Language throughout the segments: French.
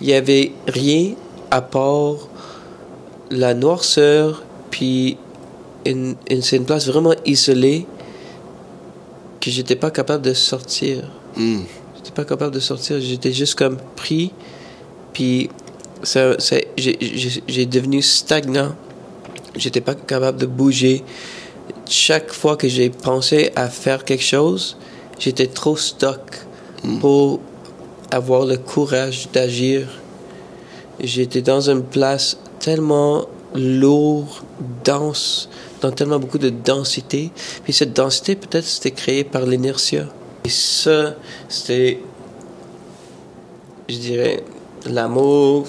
il y avait rien à part la noirceur, puis une, une- c'est une place vraiment isolée que j'étais pas capable de sortir. Hmm. J'étais pas capable de sortir. J'étais juste comme pris. Puis ça, ça, j'ai- devenu stagnant. J'étais pas capable de bouger. Chaque fois que j'ai pensé à faire quelque chose, j'étais trop stock pour avoir le courage d'agir. J'étais dans une place tellement lourde, dense, dans tellement beaucoup de densité. Puis cette densité, peut-être, c'était créé par l'inertia. Et ça, c'était, je dirais, l'amour,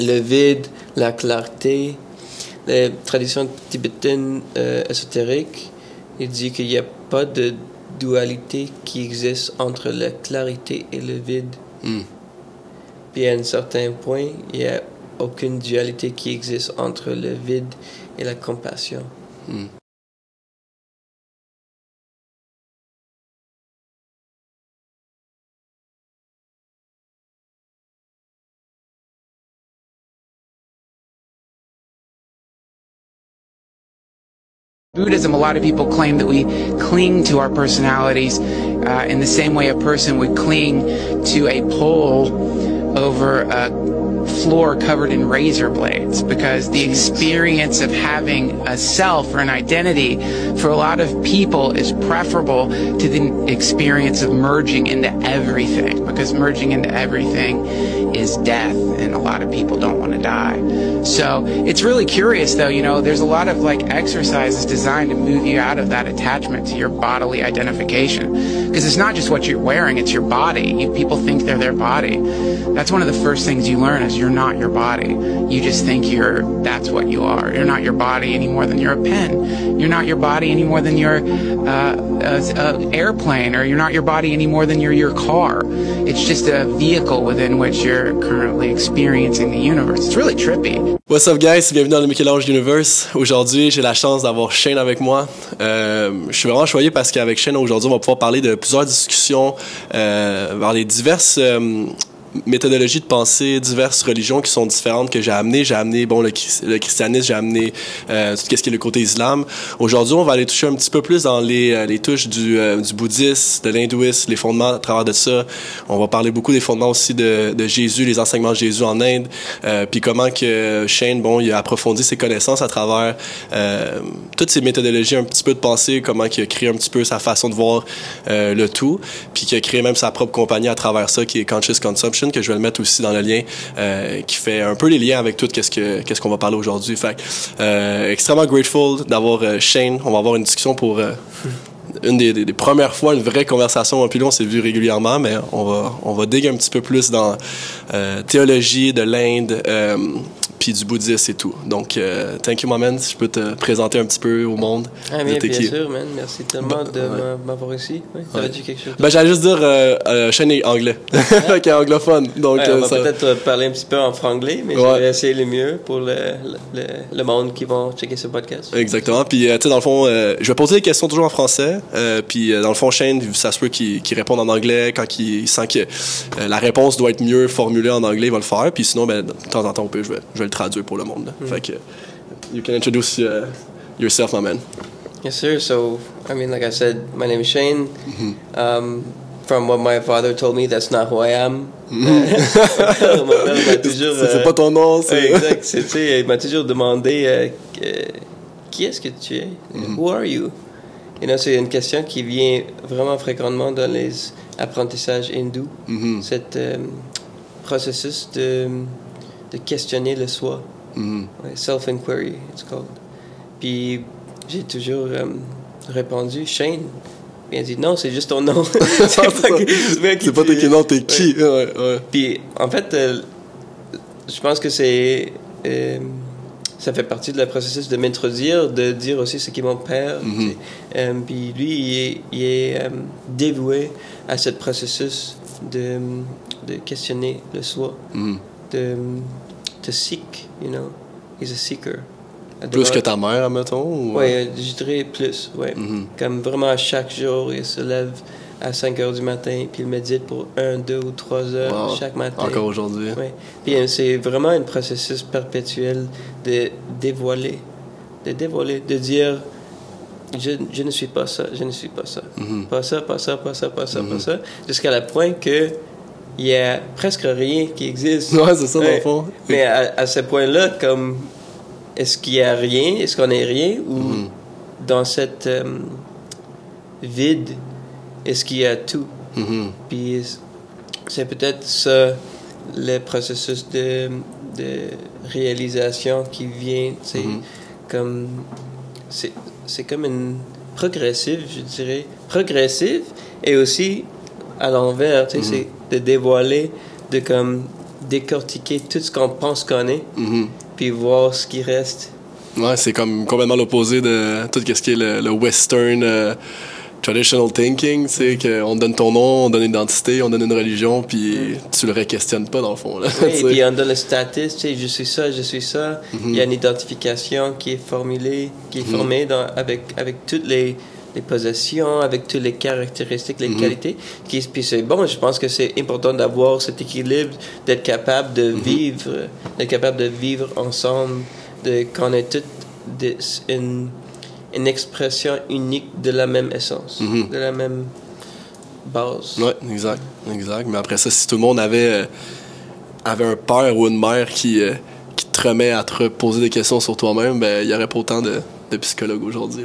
le vide, la clarté. Les traditions tibétaines euh, ésotériques, il dit qu'il n'y a pas de dualité qui existe entre la clarité et le vide. Hmm. Puis à un certain point, il n'y a aucune dualité qui existe entre le vide et la compassion. Hmm. Buddhism, a lot of people claim that we cling to our personalities uh, in the same way a person would cling to a pole over a floor covered in razor blades because the experience of having a self or an identity for a lot of people is preferable to the experience of merging into everything because merging into everything is death and a lot of people don't want to die. So it's really curious though, you know, there's a lot of like exercises designed to move you out of that attachment to your bodily identification. Because it's not just what you're wearing, it's your body. You, people think they're their body. That's one of the first things you learn is you're not your body. You just think you're, that's what you are. You're not your body any more than you're a pen. You're not your body any more than you're uh, a airplane or you're not your body any more than you're your car. It's just a vehicle within which you're currently experiencing the universe. It's really trippy. What's up guys, bienvenue dans le Michel-Ange Universe. Aujourd'hui, j'ai la chance d'avoir Shane avec moi. Euh, je suis vraiment choyé parce qu'avec Shane aujourd'hui, on va pouvoir parler de plusieurs discussions euh, vers les diverses euh, méthodologies de pensée, diverses religions qui sont différentes que j'ai amenées. J'ai amené bon le, le christianisme, j'ai amené euh, tout ce qui est le côté islam. Aujourd'hui, on va aller toucher un petit peu plus dans les, euh, les touches du, euh, du bouddhisme, de l'hindouisme, les fondements à travers de ça. On va parler beaucoup des fondements aussi de, de Jésus, les enseignements de Jésus en Inde, euh, puis comment que Shane, bon, il a approfondi ses connaissances à travers toutes ces méthodologies un petit peu de pensée, comment il a créé un petit peu sa façon de voir le tout, puis qu'il a créé même sa propre compagnie à travers ça, qui est Conscious Consumption, que je vais le mettre aussi dans le lien, euh, qui fait un peu les liens avec tout que qu'est-ce qu'on va parler aujourd'hui. Fait euh, extrêmement grateful d'avoir euh, Shane. On va avoir une discussion pour une des, des- des premières fois, une vraie conversation. Puis là, on s'est vu régulièrement, mais on va, on va dig un petit peu plus dans euh, théologie de l'Inde, euh, puis du bouddhisme et tout. Donc, euh, thank you, my man. Si je peux te présenter un petit peu au monde. Ah, de bien, qui. sûr, man. Merci tellement de ouais. m'a- m'avoir ici. Oui, T'avais Ouais. dit quelque chose? Ben, j'allais juste dire, est anglais. qu'il est anglophone. Donc, Ouais, on va ça- peut-être parler un petit peu en franglais, mais je vais essayer le mieux pour le, le, le monde qui vont checker ce podcast. Exactement. Puis, tu sais, dans le fond, je vais poser des questions toujours en français. Euh, puis, euh, dans le fond, Shane, ça se peut qu'il réponde en anglais. Quand il, sent que euh, la réponse doit être mieux formulée en anglais, il va le faire. Puis sinon, ben, de temps en temps, on peut, je, vais, je vais le traduire pour le monde. là. Fait que, you can introduce uh, yourself, my man. Yes, sir. So, I mean, like I said, my name is Shane. Um, from what my father told me, that's not who I am. Toujours. C'est pas ton nom, c'est. Exact. Il m'a toujours demandé euh, qui est-ce que tu es? Who are you? You know, c'est une question qui vient vraiment fréquemment dans les apprentissages hindous. Mhm. Cet euh, processus de, de questionner le soi. Mhm. Ouais, Self-inquiry, it's called. Puis j'ai toujours euh, répondu Shane. Puis il a dit non, c'est juste ton nom. c'est pas, c'est pas es. noms, t'es qui? Ouais, ouais. Puis en fait, euh, je pense que c'est. Euh, ça fait partie de la processus de m'introduire, de dire aussi ce qui est mon père. Mhm. Euh, puis lui, il est, il est euh, dévoué à ce processus de, de questionner le soi, Mhm. de to seek, you know. He's a seeker. Plus que ta mère, admettons? ou- Oui, je dirais plus, ouais. Mhm. Comme vraiment à chaque jour, il se lève à 5 heures du matin, puis il médite pour 1, 2 ou 3 heures Wow. chaque matin. Encore aujourd'hui. Oui. Puis euh, c'est vraiment un processus perpétuel de dévoiler, de dévoiler, de dire je, je ne suis pas ça, je ne suis pas ça. Mhm. Pas ça, pas ça, pas ça, pas ça, pas ça. Jusqu'à la point que il y a presque rien qui existe. Ouais, c'est ça, dans le fond. Mais à, à ce point-là, comme est-ce qu'il y a rien, est-ce qu'on est rien, ou Mhm. dans cette euh, vide, est-ce qu'il y a tout? Mhm. Puis c'est peut-être ça le processus de, de réalisation qui vient, sais, Mhm. comme c'est c'est comme une progressive, je dirais, progressive et aussi à l'envers, tu sais, Mhm. c'est de dévoiler, de comme décortiquer tout ce qu'on pense qu'on est, puis voir ce qui reste. Ouais, c'est comme complètement l'opposé de tout ce qui est le, le western euh, traditional thinking, tu sais, qu'on donne ton nom, on donne une identité, on donne une religion, puis tu le re-questionnes pas dans le fond. Là, Oui, et puis on donne le status, tu sais, je suis ça, je suis ça. Mhm. Il y a une identification qui est formulée, qui est formée dans, avec, avec toutes les, les possessions, avec toutes les caractéristiques, les Mhm. qualités. Qui, puis c'est bon, je pense que c'est important d'avoir cet équilibre, d'être capable de vivre, d'être capable de vivre ensemble, de, qu'on ait toute des- une, une expression unique de la même essence, Mhm. de la même base. Ouais, exact, exact. Mais après ça, si tout le monde avait, euh, avait un père ou une mère qui, euh, qui te remet à te reposer des questions sur toi-même, ben, il y aurait pas autant de, de psychologues aujourd'hui.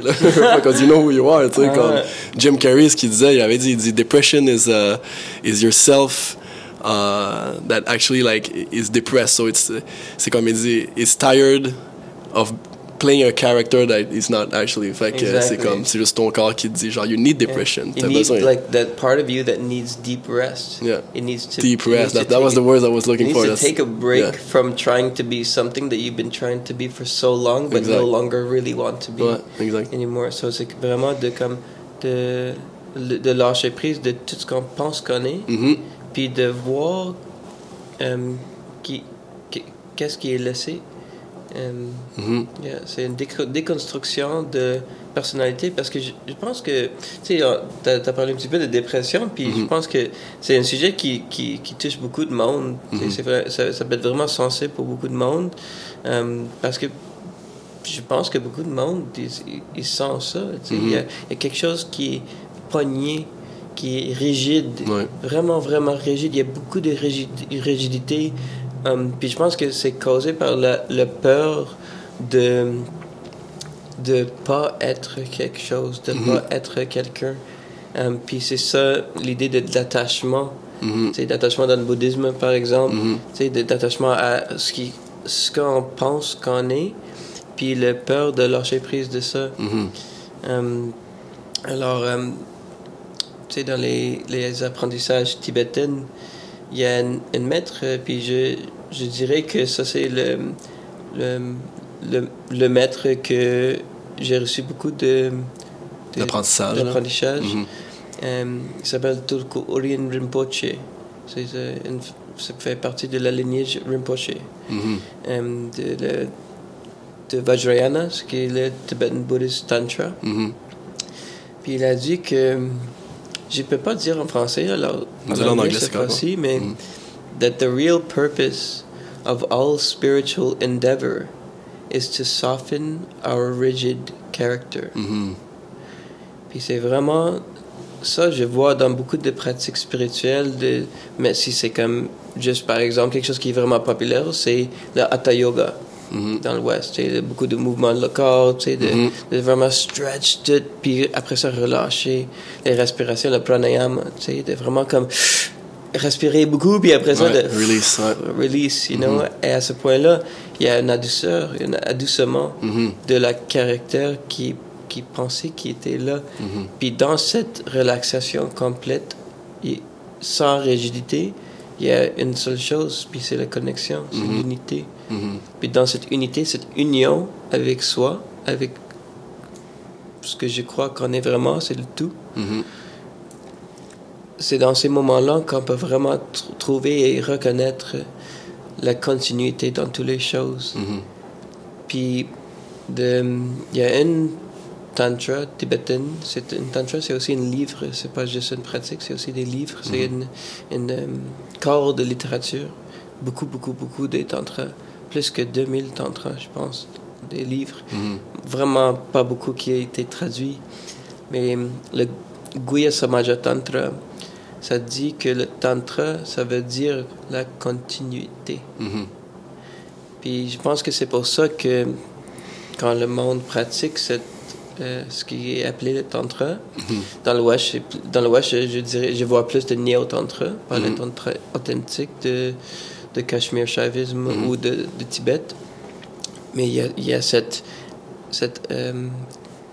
Because you know who you are, tu sais, Ah comme ouais. Jim Carrey, ce qu'il disait, il avait dit, il dit, depression is, uh, is yourself uh, that actually, like, is depressed. So it's, c'est comme il dit, it's tired of playing a character that is not actually. Fait que c'est Exactly. comme, c'est juste ton corps qui dit, genre, you need depression. You T'as need besoin. like that part of you that needs deep rest. Yeah. It needs to Deep rest. That, that was the words I was looking It needs for. to That's- take a break yeah. from trying to be something that you've been trying to be for so long, but no longer really want to be Ouais, exact. anymore. So c'est vraiment de comme de de lâcher prise de tout ce qu'on pense qu'on est, Mhm. puis de voir qui qui- qu'est-ce qui est laissé. Euh, Mhm. Yeah, c'est une déco- déconstruction de personnalité parce que je, je pense que, tu sais, tu as, parlé un petit peu de dépression, puis je pense que c'est un sujet qui, qui, qui touche beaucoup de monde. C'est vrai, ça, ça peut être vraiment sensible pour beaucoup de monde euh, parce que je pense que beaucoup de monde, ils, sentent ça. Il y, a- il y a quelque chose qui est pogné, qui est rigide, Ouais. vraiment, vraiment rigide. Il y a beaucoup de rigid- rigidité. Um, puis je pense que c'est causé par la, la peur de de pas être quelque chose, de Mhm. pas être quelqu'un. Um, puis c'est ça l'idée de, de l'attachement. Tu sais, d'attachement dans le bouddhisme, par exemple. De- d'attachement à ce qui ce qu'on pense qu'on est, puis la peur de lâcher prise de ça. Euh, alors, euh, tu sais, dans les, les apprentissages tibétains, il y a un, un maître, euh, puis je, je dirais que ça, c'est le, le, le, le maître que j'ai reçu beaucoup de, de- D'apprentissage, d'apprentissage. Mhm. Euh, il s'appelle Tulku Orien Rinpoche. C'est, euh, une- ça fait partie de la lignage Rinpoche. Mhm. Euh, de, le- de Vajrayana, ce qui est le Tibetan Buddhist Tantra. Mhm. Puis il a dit que je peux pas dire en français alors en anglais, cette c'est mais Mhm. that the real purpose of all spiritual endeavor is to soften our rigid character. Mhm. Puis c'est vraiment ça, je vois dans beaucoup de pratiques spirituelles, de, mais si c'est comme juste par exemple quelque chose qui est vraiment populaire, c'est le Hatha Yoga Mhm. dans l'Ouest. Beaucoup de mouvements de sais, de, Mhm. de vraiment stretch tout, puis après ça relâcher les respirations, le pranayama, de vraiment comme respirer beaucoup, puis après ça, Ouais, de release, ouais. release, you know? Et à ce point-là, il y a une adouceur, un adoucement Mhm. de la caractère qui, qui pensait qui était là. Mhm. Puis dans cette relaxation complète, et sans rigidité, il y a une seule chose, puis c'est la connexion, c'est Mhm. l'unité. Mhm. Puis dans cette unité, cette union avec soi, avec ce que je crois qu'on est vraiment, c'est le tout. Mhm. C'est dans ces moments-là qu'on peut vraiment tr- trouver et reconnaître la continuité dans toutes les choses. Puis il y a une tantra tibétaine. C'est une tantra, c'est aussi un livre. C'est pas juste une pratique, c'est aussi des livres. C'est une, une euh, corps de littérature. Beaucoup, beaucoup, beaucoup de tantras. Plus que 2000 tantras, je pense, des livres. Mhm. Vraiment pas beaucoup qui a été traduit. Mais euh, le Guya Samaja Tantra, ça dit que le tantra, ça veut dire la continuité. Mhm. Puis je pense que c'est pour ça que quand le monde pratique cette, euh, ce qui est appelé le tantra, dans le pl- dans le je, dirais, je vois plus de néo-tantra, pas le Mhm. tantra authentique de, de Kashmir Shaivism Mhm. ou de, de Tibet. Mais il y a, il y a cette, cette, euh,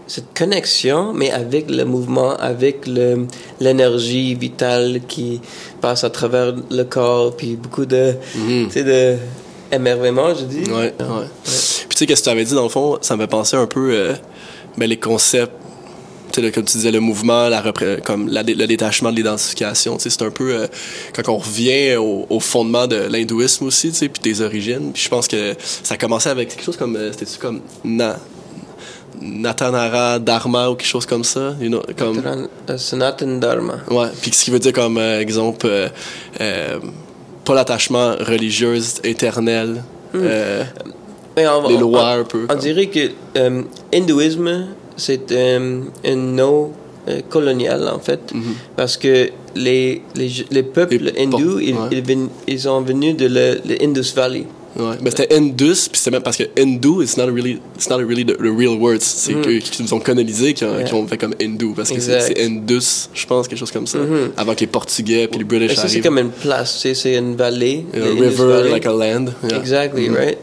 cette connexion, mais avec le mouvement, avec le- l'énergie vitale qui passe à travers le corps, puis beaucoup de, Mhm. de émerveillement, je dis. Ouais, ouais. Puis tu sais, qu'est-ce que tu avais dit, dans le fond, ça me fait penser un peu euh, ben, les concepts, là, comme tu disais, le mouvement, la repré- comme la dé- le détachement de l'identification. C'est un peu euh, quand on revient au, au fondement de l'hindouisme aussi, puis des origines. Puis je pense que ça a commencé avec quelque chose comme, euh, c'était-tu comme na, Natanara Dharma ou quelque chose comme ça, you know, comme... Sanatan Dharma. Ouais, puis ce qui veut dire comme euh, exemple, euh, euh, pas l'attachement religieux éternel, euh, Mais on va- les on- lois on- un peu. On comme- dirait que euh, hindouisme, c'est euh, un nom euh, colonial en fait, Mhm. parce que les, les, les peuples Les hindous, ils, ouais. ils, ven- ils sont venus de le, le Indus Valley. Ouais. Mais c'était Indus, puis c'était même parce que Hindu, it's not really, it's not really the, the real words. C'est Mhm. eux qui nous ont colonisés qui ont, Ouais. qui ont fait comme Hindu, parce que c'est c'est Indus, je pense, quelque chose comme ça. Mhm. Avant que les Portugais puis les British c'est comme une place, c'est une vallée. A river, Valley. like a land. Yeah. Exactly, Mhm. right?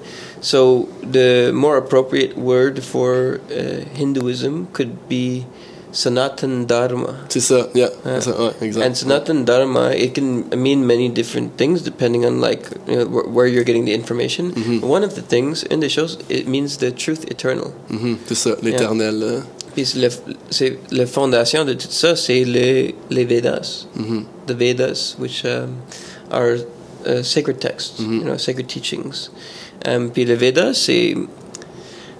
So the more appropriate word for uh, Hinduism could be Sanatan Dharma. C'est ça, yeah. Ça, ouais, exact. And Sanatan Dharma, it can mean many different things depending on like you know, wh- where you're getting the information. Mhm. One of the things in the shows, it means the truth eternal. C'est ça, l'éternel. euh, Puis le, c'est la fondation de tout ça, c'est les, les Vedas. mhm. The Vedas, which um, are uh, sacred texts, Mhm. you know, sacred teachings. Um, puis les Vedas, c'est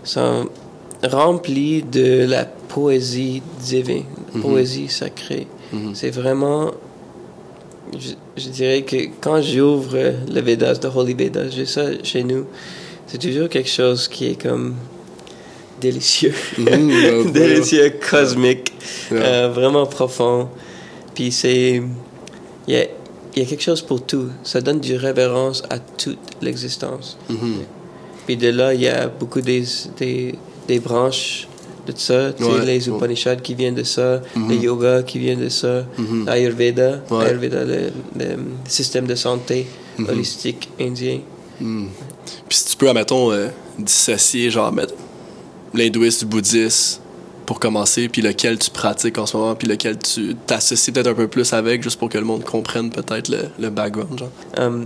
sont remplis de la poésie divine, Mhm. poésie sacrée. Mhm. C'est vraiment, je, je dirais que quand j'ouvre le Vedas, the Holy Vedas, j'ai ça chez nous, c'est toujours quelque chose qui est comme délicieux, Mhm, délicieux, cosmique, euh, vraiment profond. Puis c'est, il y a, il y a quelque chose pour tout. Ça donne du révérence à toute l'existence. Mhm. Puis de là, il y a beaucoup des, des, des branches de ça, tu sais, Ouais, les. Upanishads qui viennent de ça, Mhm. le yoga qui vient de ça, l'Ayurveda, Ouais. l'Ayurveda, le, le système de santé Mhm. holistique indien. Hmm. Puis si tu peux, admettons, euh, dissocier, genre, mettre l'hindouisme du bouddhisme pour commencer, puis lequel tu pratiques en ce moment, puis lequel tu t'associes peut-être un peu plus avec, juste pour que le monde comprenne peut-être le, le background, genre. Euh,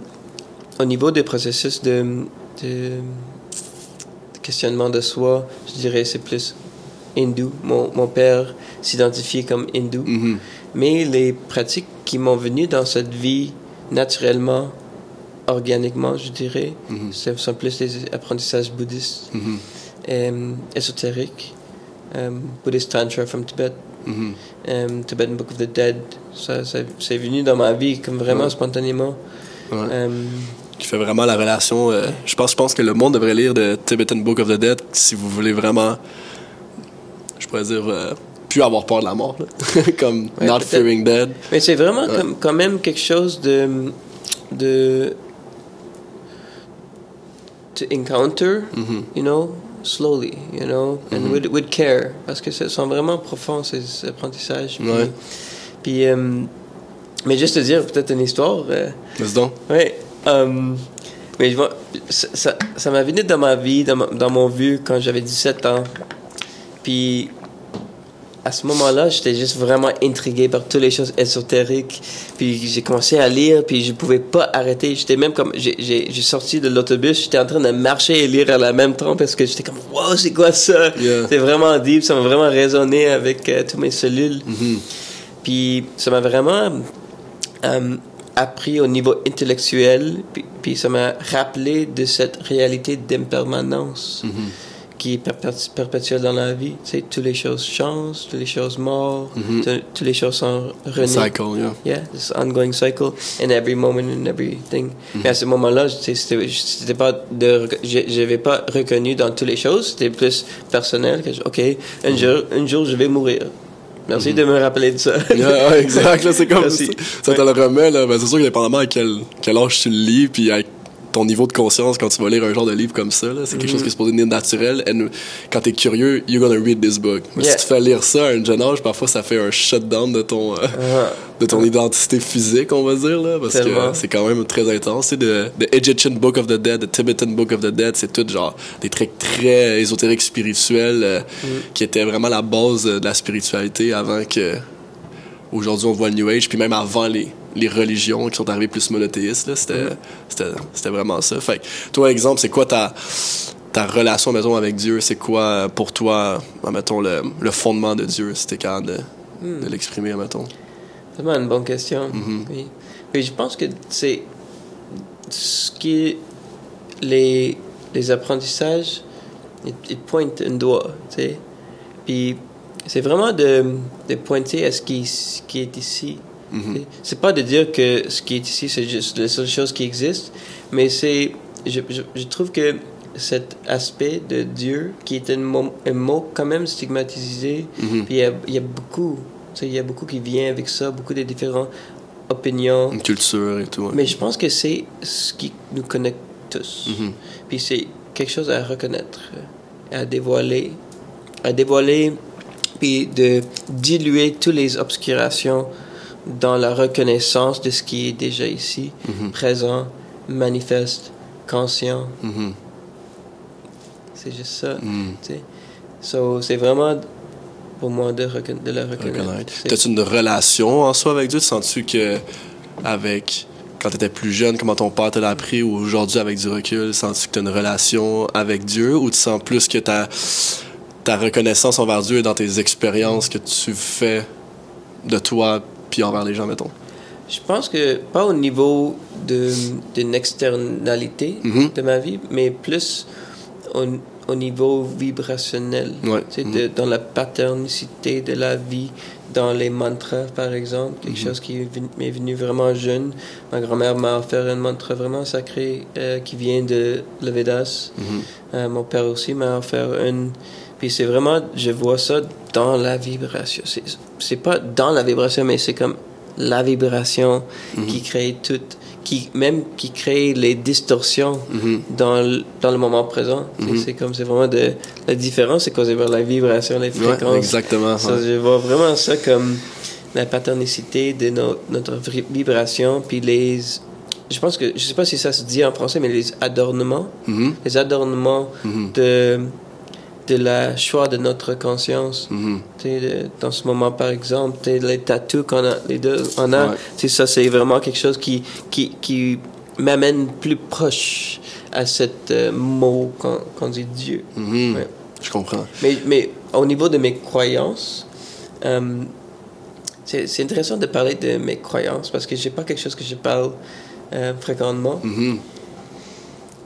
au niveau des processus de, questionnement de soi, je dirais c'est plus hindou. Mon, mon père s'identifiait comme hindou. Mhm. Mais les pratiques qui m'ont venu dans cette vie naturellement, organiquement, je dirais, Mhm. ce sont plus des apprentissages bouddhistes, Mhm. euh, ésotériques, euh, Buddhist Tantra from Tibet, Mhm. euh, Tibetan Book of the Dead. Ça, ça- c'est venu dans ma vie comme vraiment Ouais. spontanément. Ouais. Euh, Qui fait vraiment la relation. euh, je, pense, je pense que le monde devrait lire de Tibetan Book of the Dead si vous voulez vraiment, je pourrais dire, euh, plus avoir peur de la mort. Comme Not. Fearing Dead. Mais c'est vraiment comme, quand même quelque chose de. de to encounter, Mhm. you know, slowly, you know, and Mhm. with, with care. Parce que ce sont vraiment profonds, ces apprentissages. Puis, Ouais. puis, euh, mais juste te dire peut-être une histoire. euh, Vas-y donc. oui. euh, mais je vois, ça, ça, ça m'a venu dans ma vie, dans, ma- dans mon vue, quand j'avais 17 ans. Puis, à ce moment-là, j'étais juste vraiment intrigué par toutes les choses ésotériques. Puis, j'ai commencé à lire, puis je pouvais pas arrêter. J'étais même comme. J'ai- sorti de l'autobus, j'étais en train de marcher et lire à la même temps parce que j'étais comme, wow, c'est quoi ça? Yeah. C'est vraiment deep, ça m'a vraiment résonné avec euh, toutes mes cellules. Mhm. Puis ça m'a vraiment euh, appris au niveau intellectuel, puis, puis ça m'a rappelé de cette réalité d'impermanence Mhm. Qui est perpé- perpétuel dans la vie. Tu sais, toutes les choses changent, toutes les choses meurent, Mhm. tu- toutes les choses sont renées. Cycle, yeah. Yeah, this ongoing cycle in every moment and everything. Mhm. Mais à ce moment-là, c'était pas de, je n'avais pas reconnu dans toutes les choses. C'était plus personnel. Que je- ok, un Mhm. jour, un jour, je vais mourir. Merci de me rappeler de ça. Yeah, exact, c'est comme Merci. ça. Ça te le remet, là. Ben, c'est sûr que dépendamment à quel, quel âge tu le lis, puis avec ton niveau de conscience quand tu vas lire un genre de livre comme ça, c'est quelque Mhm. chose qui est supposé venir naturel. And quand t'es curieux, you're gonna read this book. Mais Yeah. si tu fais lire ça à un jeune âge, parfois ça fait un shutdown de ton, euh, Ah. de ton identité physique, on va dire, là, parce Tellement. que c'est quand même très intense. De The Egyptian Book of the Dead, The Tibetan Book of the Dead, c'est tout genre des trucs très ésotériques spirituels euh, Mm. qui étaient vraiment la base de la spiritualité avant que aujourd'hui on voit le New Age, puis même avant les, les religions qui sont arrivées plus monothéistes, là, c'était, Mm. c'était, c'était vraiment ça. Fait toi, exemple, c'est quoi ta, ta relation, mettons, avec Dieu? C'est quoi pour toi, mettons, le, le fondement de Dieu, si t'es capable de, Hmm. de l'exprimer, mettons? C'est vraiment une bonne question. Oui. Puis je pense que c'est ce qui les, les apprentissages, ils, ils pointent un doigt, tu sais. Puis c'est vraiment de, de pointer à ce qui, ce qui est ici. Tu sais. C'est pas de dire que ce qui est ici, c'est juste la seule chose qui existe, mais c'est. Je, je, je trouve que cet aspect de Dieu, qui est un mot, un mot quand même stigmatisé, Mhm. puis il y a, y a beaucoup, il y a beaucoup qui vient avec ça, beaucoup de différentes opinions. Une culture et tout. Mais je pense que c'est ce qui nous connecte tous. Mhm. Puis c'est quelque chose à reconnaître, à dévoiler, à dévoiler, puis de diluer toutes les obscurations dans la reconnaissance de ce qui est déjà ici, Mhm. présent, manifeste, conscient. Mhm. C'est juste ça. Tu sais. So, c'est vraiment pour moi de, de la reconnaître. T'as-tu une relation en soi avec Dieu? Sens-tu que, avec, quand t'étais plus jeune, comment ton père te l'a appris, ou aujourd'hui avec du recul, sens-tu que t'as une relation avec Dieu, ou tu sens plus que ta, ta reconnaissance envers Dieu est dans tes expériences que tu fais de toi, puis envers les gens, mettons? Je pense que pas au niveau d'une externalité Mhm. de ma vie, mais plus au, au niveau vibrationnel. Ouais. Tu sais, Mhm. de- dans la paternicité de la vie, dans les mantras, par exemple, quelque Mhm. chose qui m'est venu vraiment jeune. Ma grand-mère m'a offert un mantra vraiment sacré euh, qui vient de le Vedas. Euh, mon père aussi m'a offert une. Puis c'est vraiment, je vois ça dans la vibration. C'est, pas dans la vibration, mais c'est comme la vibration Mhm. qui crée tout, qui même qui crée les distorsions Mhm. dans le, dans le moment présent. Mhm. C'est comme c'est vraiment de la différence, c'est causé par la vibration, les Ouais, fréquences. exactement. Ça, ouais. je vois vraiment ça comme la paternicité de no- notre vi- vibration, puis les. Je pense que, je sais pas si ça se dit en français, mais les adornements, les adornements de, de la choix de notre conscience. Sais, de- dans ce moment, par exemple, les tatous qu'on a, les deux, on a, Ouais. ça, c'est vraiment quelque chose qui, qui, qui m'amène plus proche à cet euh, mot qu'on qu'on dit Dieu. Mhm. Ouais. Je comprends. Mais, mais au niveau de mes croyances, euh, c'est intéressant de parler de mes croyances parce que j'ai pas quelque chose que je parle euh, fréquemment. Mhm.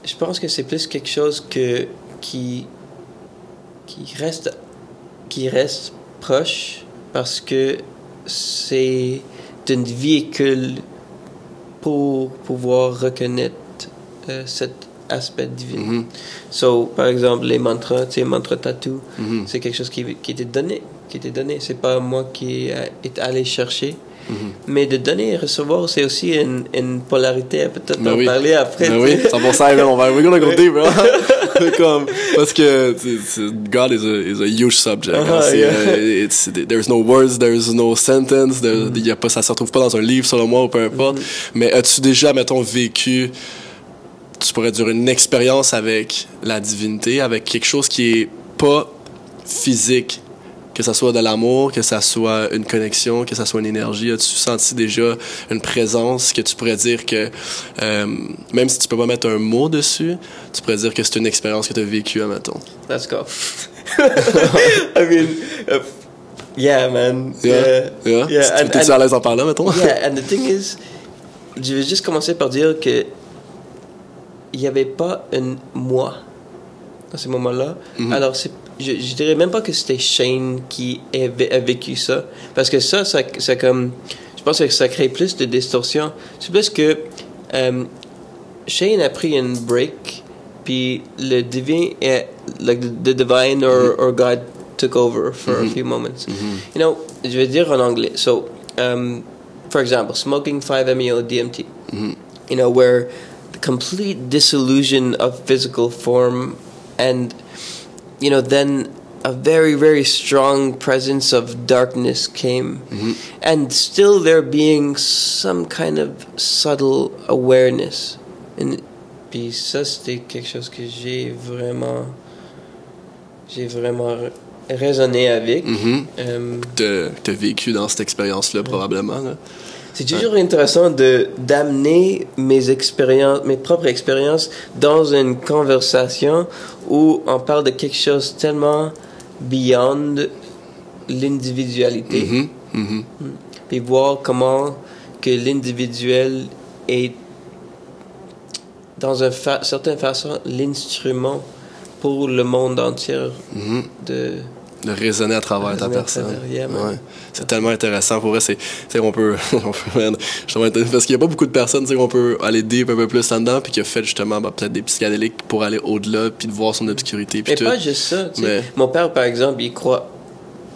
Je pense que c'est plus quelque chose que, qui, qui, reste, qui reste proche parce que c'est un véhicule pour pouvoir reconnaître euh, cet aspect divin. Mhm. So, par exemple, les mantras, tu sais, mantra tattoo, Mhm. c'est quelque chose qui, qui était donné. Qui était donné. C'est pas moi qui est allé chercher. Mhm. Mais de donner et recevoir, c'est aussi une, une polarité. Peut-être en oui. parler après. Tu oui, sais. 100%, man, on va, we're gonna go deep, bro. Comme, parce que, God is a, is a huge subject. hein. Ah, C'est, yeah. euh, it's- there's no words, there's no sentence, there- y a pas, ça se retrouve pas dans un livre, selon moi, ou peu importe. Mais as-tu déjà, mettons, vécu, tu pourrais dire, une expérience avec la divinité, avec quelque chose qui est pas physique, que ça soit de l'amour, que ça soit une connexion, que ça soit une énergie, as-tu senti déjà une présence que tu pourrais dire que, euh, même si tu peux pas mettre un mot dessus, tu pourrais dire que c'est une expérience que tu as vécue, admettons? Let's go. I mean, uh, yeah, man. Yeah? Yeah. yeah? Tu- and- T'es-tu à l'aise en parlant, mettons? Yeah, and the thing is, je vais juste commencer par dire que il n'y avait pas un moi dans ces moments-là. Alors, c'est, je, je dirais même pas que c'était Shane qui a, vé- a vécu ça. Parce que ça, ça, ça comme. Je pense que ça crée plus de distorsion. C'est plus que euh, Shane a pris une break, puis le divin, est, like the divine or, or God took over for a few moments. You know, je vais dire en anglais. So, um, for example, smoking 5-MeO DMT. You know, where the complete dissolution of physical form and, you know, then a very, very strong presence of darkness came. And still there being some kind of subtle awareness. And, puis ça, c'était quelque chose que j'ai vraiment... J'ai vraiment raisonné avec. Mhm. Euh, T'as t'as vécu dans cette expérience-là, probablement. là. C'est toujours intéressant de d'amener mes expériences, mes propres expériences dans une conversation où on parle de quelque chose tellement beyond l'individualité, Mhm, mhm. puis voir comment que l'individuel est dans une fa certaine façon l'instrument pour le monde entier Mhm. de de raisonner à travers ta Raisonner personne. Ouais. C'est tellement intéressant. Pour vrai, c'est, c'est qu'on peut, on peut parce qu'il n'y a pas beaucoup de personnes, qu'on peut aller deep un peu plus là-dedans, puis qui a fait justement, bah, peut-être des psychédéliques pour aller au-delà, puis de voir son obscurité, puis Mais tout. pas juste ça. Mais- Mon père, par exemple, il croit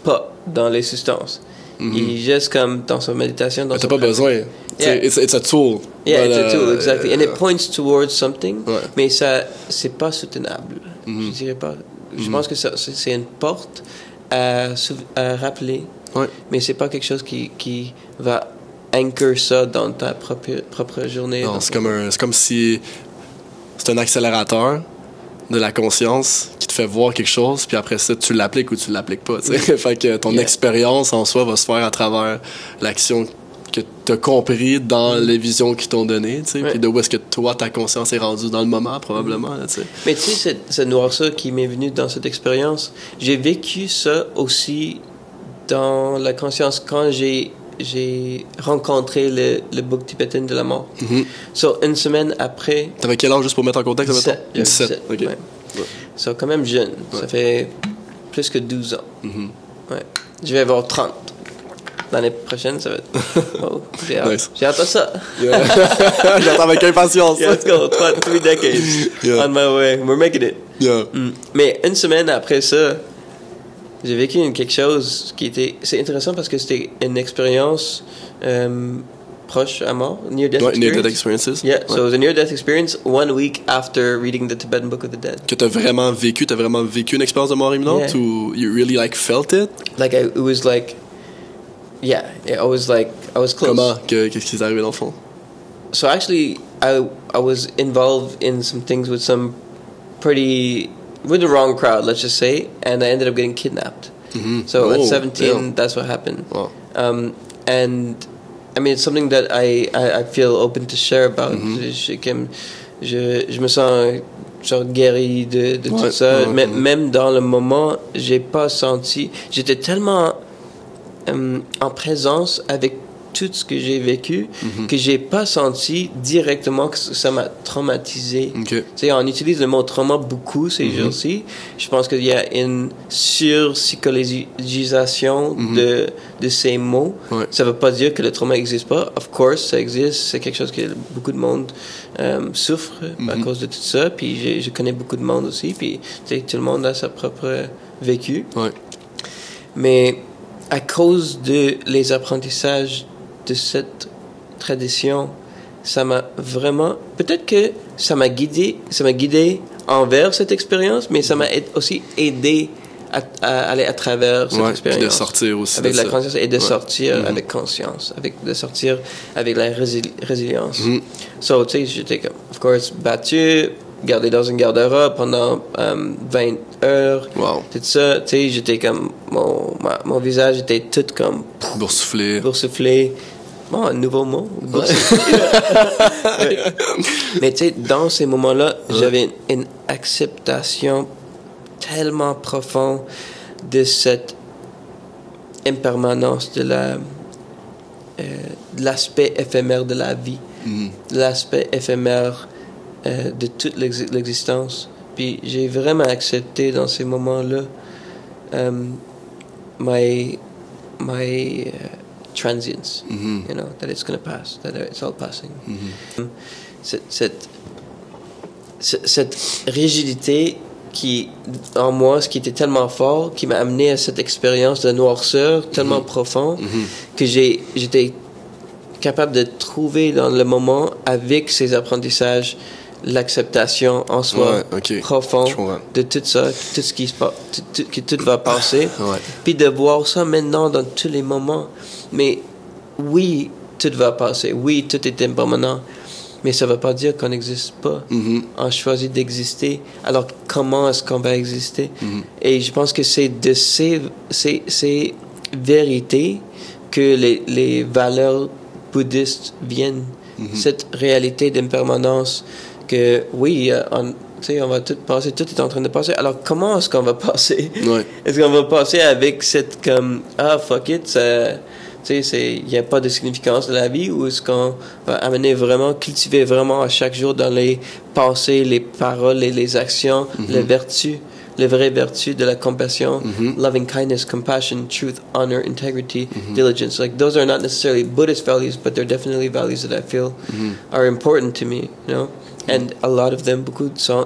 pas dans les substances. Il est juste comme dans sa méditation. Dans t'as pas besoin. Yeah. It's, it's a tool. Yeah, Voilà. it's a tool, exactly. And Euh, it points towards something, Ouais. mais ça, c'est pas soutenable. Mhm. Je dirais pas. Je pense que c'est une porte à, rappeler, Ouais. mais c'est pas quelque chose qui, qui va anchor ça dans ta propre, propre journée. Non, c'est comme, un, comme si c'est un accélérateur de la conscience qui te fait voir quelque chose, puis après ça, tu l'appliques ou tu l'appliques pas. sais. fait que ton Yeah. expérience en soi va se faire à travers l'action que tu as compris dans les visions qu'ils t'ont données, tu sais, Ouais. puis de où est-ce que toi, ta conscience est rendue dans le moment, probablement. là, tu sais. Mais tu sais, cette, cette noirceur qui m'est venue dans cette expérience, j'ai vécu ça aussi dans la conscience quand j'ai j'ai rencontré le, le bouc tibétain de la mort. Mhm. So, une semaine après, T'avais quel âge juste pour mettre en contexte? 17, mettons? 17, 17, ok. ouais. so, quand même jeune. Ça fait plus que 12 ans. Mhm. Ouais. Je vais avoir 30. L'année prochaine, ça va être... Oh, j'ai hâte. Nice. J'ai hâte à ça. Yeah. J'attends avec impatience. Yeah, let's go. Trois, three decades. Yeah. On my way. We're making it. Yeah. Mm. Mais une semaine après ça, j'ai vécu une- quelque chose qui était. C'est intéressant parce que c'était une expérience euh, proche à mort, near death Ouais, experience. near-death experiences. Yeah, Ouais. so it was a near death experience one week after reading the Tibetan Book of the Dead. que t'as vraiment vécu, t'as vraiment vécu une expérience de mort imminente ou you really like felt it? Like I, it was like, yeah, I was like I was close. Comment? Que- Qu'est-ce qui s'est arrivé dans le fond? So actually, I I was involved in some things with some pretty with the wrong crowd, let's just say, and I ended up getting kidnapped. Mhm. So at Oh, 17, damn. that's what happened. Wow. Um, and I mean, it's something that I, I, I feel open to share about. Mm-hmm. Je, je, me sens genre guéri de, de Ouais, tout ça. ouais, ouais. Même dans le moment, j'ai pas senti. J'étais tellement euh, en présence avec tout ce que j'ai vécu Mm-hmm. que j'ai pas senti directement que ça m'a traumatisé. Ok. Tu sais, on utilise le mot trauma beaucoup ces jours-ci. Je pense qu'il y a une surpsychologisation de, de ces mots. Ouais. Ça veut pas dire que le trauma n'existe pas. Of course, ça existe. C'est quelque chose que beaucoup de monde euh, souffre à cause de tout ça. Puis j'ai- je connais beaucoup de monde aussi. Puis tout le monde a sa propre vécu. Ouais. Mais à cause de les apprentissages de cette tradition, ça m'a vraiment. Peut-être que ça m'a guidé, ça m'a guidé envers cette expérience, mais ça m'a aussi aidé à, à aller à travers cette Ouais, expérience. de sortir aussi avec de la ça. conscience et de Ouais. sortir Mhm. avec conscience, avec de sortir avec la résil- résilience. Mhm. So, tu sais, j'étais comme, of course, battu, gardé dans une garde-robe pendant euh, 20 heures. Wow. Tout ça, tu sais, j'étais comme, mon, ma- mon visage était tout comme Boursouflé. boursouflé. Bon, un nouveau mot. boursouflé. Ouais. Mais tu sais, dans ces moments-là, j'avais une acceptation tellement profonde de cette impermanence, de la euh, de l'aspect éphémère de la vie, Mhm. de l'aspect éphémère euh, de toute l'exi- l'existence. Puis j'ai vraiment accepté dans ces moments-là um, my, my uh, transience, Mhm. you know, that it's going to pass, that it's all passing. Mhm. Cette, cette, ce- cette rigidité qui, en moi, ce qui était tellement fort, qui m'a amené à cette expérience de noirceur tellement profonde Mhm. que j'ai, j'étais capable de trouver dans le moment, avec ces apprentissages, l'acceptation en soi Ouais, ok. profond Je comprends. de tout ça, tout ce qui se passe, tout, tout- que tout va passer. Ouais. Puis de voir ça maintenant dans tous les moments. Mais oui, tout va passer. Oui, tout est impermanent. Mais ça ne veut pas dire qu'on n'existe pas. Mhm. On choisit d'exister. Alors, comment est-ce qu'on va exister? Et je pense que c'est de ces, ces, ces vérités que les, les valeurs bouddhistes viennent. Cette réalité d'impermanence que, oui, on, on va tout passer, tout est en train de passer. Alors, comment est-ce qu'on va passer? Ouais. Est-ce qu'on va passer avec cette comme ah fuck it, il y a pas de significance de la vie ou est-ce qu'on va amener vraiment cultiver vraiment à chaque jour dans les pensées, les paroles et les actions, les vertus, les vraies vertus de la compassion, loving kindness, compassion, truth, honor, integrity, diligence. Like those are not necessarily Buddhist values, but they're definitely values that I feel are important to me, you know? And a lot of them, beaucoup sont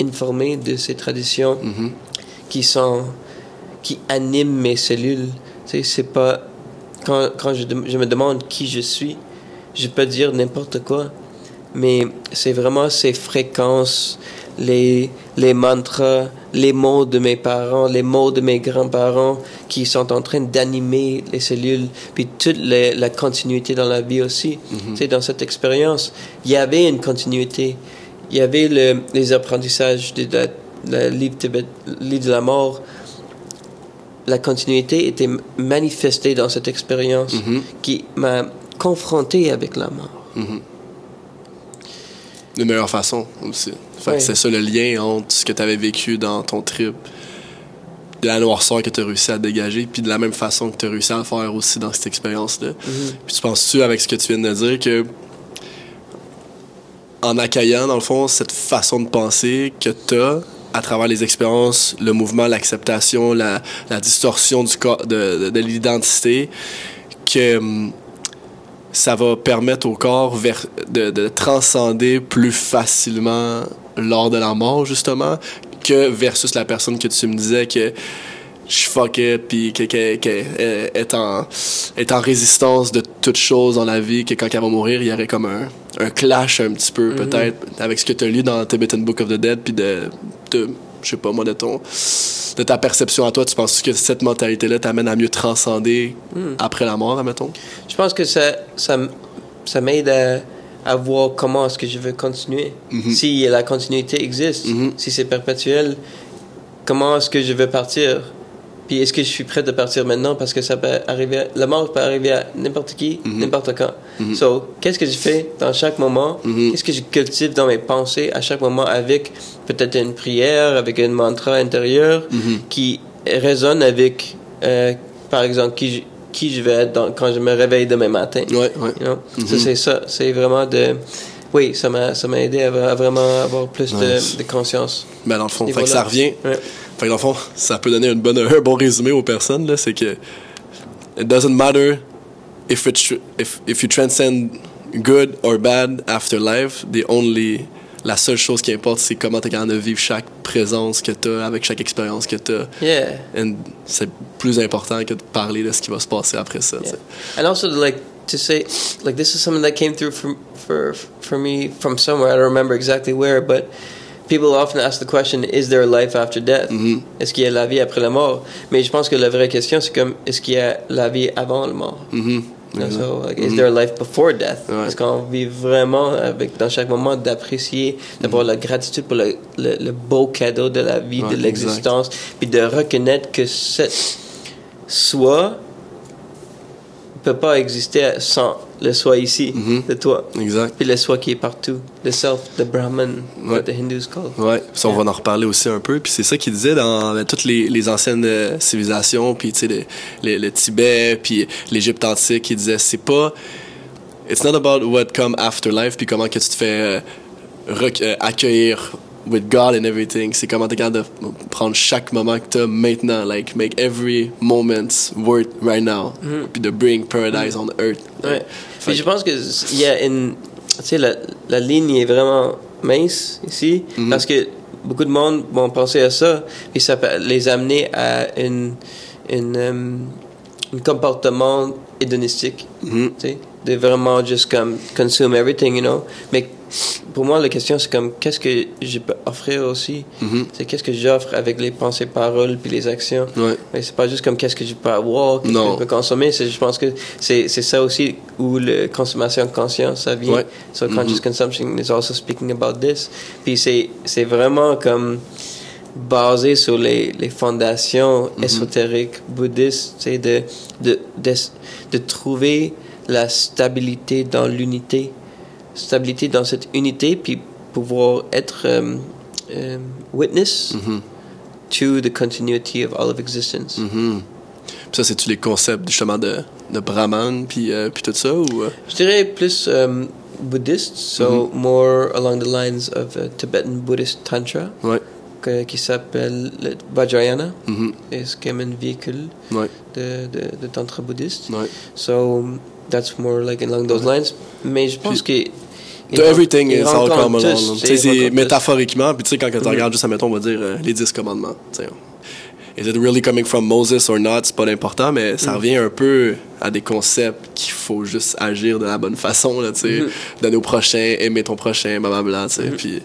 informés de ces traditions qui sont qui animent mes cellules. Tu sais, c'est pas quand, quand je, je me demande qui je suis, je peux dire n'importe quoi, mais c'est vraiment ces fréquences, les les mantras, les mots de mes parents, les mots de mes grands-parents qui sont en train d'animer les cellules, puis toute les- la continuité dans la vie aussi. Tu sais, dans cette expérience, il y avait une continuité. Il y avait le, les apprentissages de la, la livre, de la mort. La continuité était manifestée dans cette expérience qui m'a confronté avec la mort. de meilleure façon aussi. Ouais. c'est ça le lien entre ce que tu avais vécu dans ton trip, de la noirceur que tu as réussi à dégager, puis de la même façon que tu as réussi à le faire aussi dans cette expérience-là. Puis tu penses-tu, avec ce que tu viens de dire, que en accueillant, dans le fond, cette façon de penser que tu as à travers les expériences, le mouvement, l'acceptation, la, la distorsion du corps, de, de, de l'identité, que hum, ça va permettre au corps de transcender plus facilement lors de la mort, justement, que versus la personne que tu me disais que je fuck it, puis que- que- que- euh, est, en, est en résistance de toute chose dans la vie, que quand elle va mourir, il y aurait comme un, un clash un petit peu, peut-être, avec ce que tu as lu dans Tibetan Book of the Dead, puis de, de je sais pas moi, de ton de ta perception à toi, tu penses que cette mentalité-là t'amène à mieux transcender après la mort, admettons? Je pense que ça, ça, ça m'aide à, à voir comment est-ce que je veux continuer. Si la continuité existe, Mhm. si c'est perpétuel, comment est-ce que je veux partir? Puis est-ce que je suis prêt de partir maintenant? Parce que ça peut arriver, à- la mort peut arriver à n'importe qui, n'importe quand. So, qu'est-ce que je fais dans chaque moment? Qu'est-ce que je cultive dans mes pensées à chaque moment avec peut-être une prière, avec un mantra intérieur qui résonne avec, euh, par exemple, qui je, qui je vais être dans- quand je me réveille demain matin. Ouais, ouais. You know? Ça, c'est ça. C'est vraiment de. Oui, ça m'a, ça m'a aidé à, à vraiment avoir plus de- Nice. de, conscience. Ben, dans le fond, fait que ça revient. Ouais. Fait que dans le fond, ça peut donner une bonne, un bon résumé aux personnes, là, c'est que it doesn't matter if, it, tr- if, if you transcend good or bad after life, the only, la seule chose qui importe, c'est comment tu es capable de vivre chaque présence que tu as avec chaque expérience que tu as. Yeah. And c'est plus important que de parler de ce qui va se passer après ça. sais. And also, like, to say, like, this is something that came through from, for, for me from somewhere. I don't remember exactly where, but people often ask the question, is there a life after death? Est-ce qu'il y a la vie après la mort? Mais je pense que la vraie question, c'est comme, est-ce qu'il y a la vie avant la mort? Mhm. You so, like, is there a life before death? Ouais. Est-ce qu'on vit vraiment avec, dans chaque moment d'apprécier, d'avoir la gratitude pour le, le, le beau cadeau de la vie, Ouais, de l'existence, puis de reconnaître que cette soi peut pas exister sans le soi ici, de toi. Exact. Puis le soi qui est partout. The self, the Brahman, Ouais. what the Hindus call. Ouais, ça, on va en reparler aussi un peu. Puis c'est ça qu'il disait dans toutes les, les anciennes euh, civilisations, puis tu sais, le, le, le Tibet, puis l'Égypte antique, il disait c'est pas. It's not about what come after life, puis comment que tu te fais euh, euh, accueillir with God and everything, c'est comment t'es capable de prendre chaque moment que t'as maintenant, like make every moment worth right now, puis de bring paradise on earth. Ouais. Puis je pense que il y a une, tu sais, la, la ligne est vraiment mince ici parce que beaucoup de monde vont penser à ça et ça peut les amener à une, une, euh, un comportement hédonistique, Mhm. tu sais, de vraiment juste comme consume everything, you know. Mais pour moi, la question c'est comme qu'est-ce que je peux offrir aussi, Mhm. c'est qu'est-ce que j'offre avec les pensées, paroles puis les actions? Ouais. Mais c'est pas juste comme qu'est-ce que je peux avoir, qu'est-ce que je peux consommer. Je pense que c'est, ça aussi où la consommation consciente, ça vient. Ouais. So conscious consumption is also speaking about this. Puis c'est, vraiment comme basé sur les, les fondations ésotériques bouddhistes, c'est de, de, de, de trouver la stabilité dans l'unité. Stabilité dans cette unité, puis pouvoir être euh, euh, witness to the continuity of all of existence. Mhm. Puis ça, c'est-tu les concepts justement de, de Brahman, puis, euh, puis tout ça, ou... euh? Je dirais plus um, bouddhiste, so more along the lines of uh, Tibetan Buddhist Tantra, Ouais. que- qui s'appelle le Vajrayana, et c'est comme un véhicule Ouais. de, de, de Tantra bouddhiste. Ouais. So that's more like along those lines. Mais je pense que. The everything ils is all ils c'est métaphoriquement, puis tu sais, quand tu regardes juste, admettons, on va dire euh, les dix commandements. tu sais. Is it really coming from Moses or not? C'est pas l'important, mais ça revient un peu à des concepts qu'il faut juste agir de la bonne façon, là, tu sais. Donner au prochain, aimer ton prochain, blablabla, tu sais. Puis,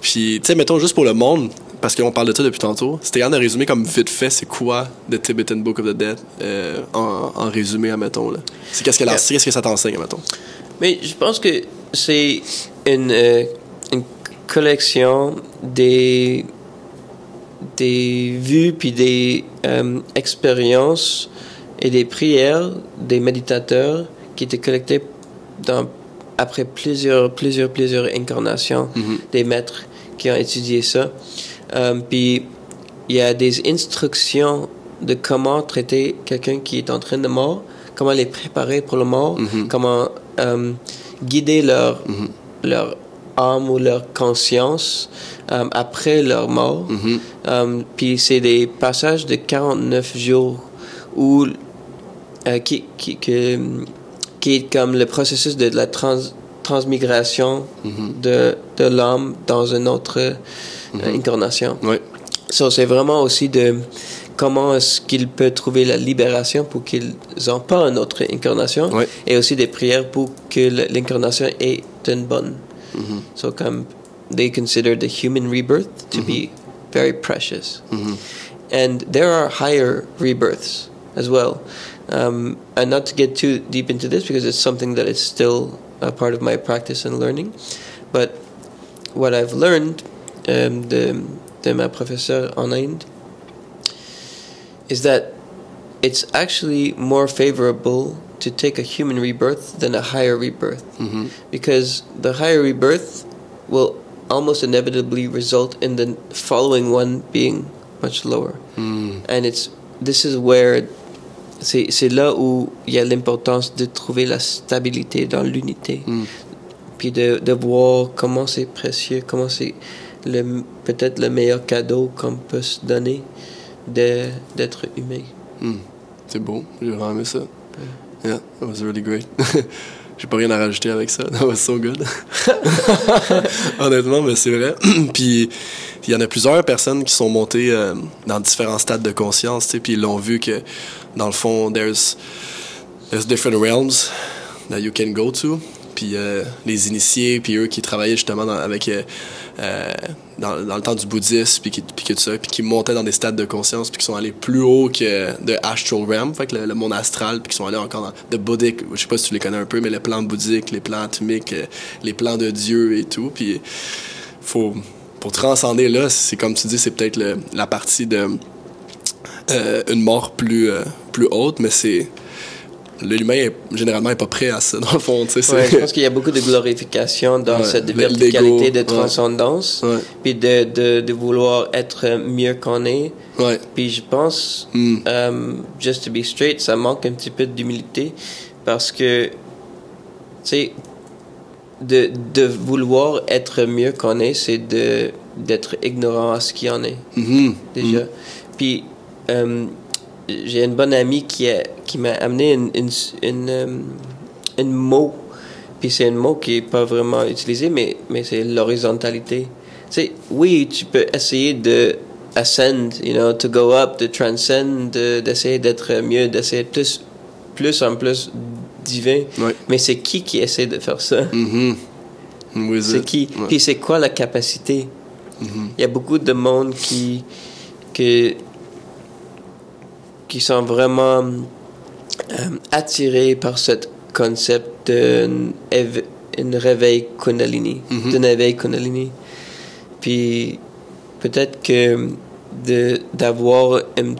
puis tu sais, mettons juste pour le monde, parce qu'on parle de ça depuis tantôt, c'était rien de résumer comme vite fait, c'est quoi The Tibetan Book of the Dead euh, en, en résumé, admettons, là. C'est qu'est-ce que, Yeah. qu'est-ce que ça t'enseigne, admettons? Mais je pense que c'est une, euh, une collection des, des vues puis des euh, expériences et des prières des méditateurs qui étaient collectées dans, après plusieurs, plusieurs, plusieurs incarnations des maîtres qui ont étudié ça. Euh, puis il y a des instructions de comment traiter quelqu'un qui est en train de mort, comment les préparer pour le mort, comment euh, guider leur, leur âme ou leur conscience euh, après leur mort. Euh, puis c'est des passages de 49 jours où euh, qui, qui, que- qui est comme le processus de la trans- transmigration de, de l'âme dans une autre incarnation. Ouais. So, c'est vraiment aussi de comment est-ce qu'il peut trouver la libération pour qu'ils n'ont pas une autre incarnation et aussi des prières pour que l'incarnation est une bonne. So, comme they consider the human rebirth to be very precious. And there are higher rebirths as well. Um, and not to get too deep into this because it's something that is still a part of my practice and learning. But what I've learned um, de, de ma professeure en Inde is that it's actually more favorable to take a human rebirth than a higher rebirth. Mm-hmm. Because the higher rebirth will almost inevitably result in the following one being much lower. Mm. And it's this is where c'est c'est là où il y a l'importance de trouver la stabilité dans l'unité. Mm. Puis de, de voir comment c'est précieux comment c'est le peut-être le meilleur cadeau qu'on peut se donner d'être humain Hmm. C'est beau, j'ai vraiment aimé ça. Yeah, that was really great. j'ai pas rien à rajouter avec ça. That was so good. Honnêtement, mais c'est vrai. puis il y en a plusieurs personnes qui sont montées euh, dans différents stades de conscience, tu sais, puis ils l'ont vu que dans le fond, there's there's different realms that you can go to. Puis euh, les initiés, puis eux qui travaillaient justement dans- avec euh, euh, dans, le temps du bouddhisme, puis, qui, que tout ça, puis qui montaient dans des stades de conscience, puis qui sont allés plus haut que de astral realm, fait que le, le monde astral, puis qui sont allés encore dans de bouddhique, je sais pas si tu les connais un peu, mais les plans bouddhiques, les plans atomiques, les plans de Dieu et tout, puis faut pour transcender là, c'est comme tu dis, c'est peut-être le- la partie de une mort plus plus haute, mais c'est l'humain est, généralement est pas prêt à ça dans le fond, Ouais, je pense qu'il y a beaucoup de glorification dans Ouais, cette verticalité de transcendance, Ouais. puis de, de, de vouloir être mieux qu'on est. Puis je pense, Mm. euh, just to be straight, ça manque un petit peu d'humilité parce que, tu sais, de, de vouloir être mieux qu'on est, c'est de d'être ignorant à ce qu'il y en est Mhm. déjà. Puis, euh, j'ai une bonne amie qui, a, qui m'a amené une, une, une, euh, une mot. Puis c'est un mot qui n'est pas vraiment utilisé, mais, mais c'est l'horizontalité. Tu oui, tu peux essayer de ascend, you know, to go up, de transcend, de- d'essayer d'être mieux, d'essayer plus, plus en plus divin. Mais c'est qui qui essaie de faire ça? Mhm. Oui, C'est qui? Ouais. Puis c'est quoi la capacité? Mhm. Il y a beaucoup de monde qui, que, qui sont vraiment euh, attirés par ce concept d'un un réveil Kundalini, éveil Kundalini. Puis peut-être que d'avoir une,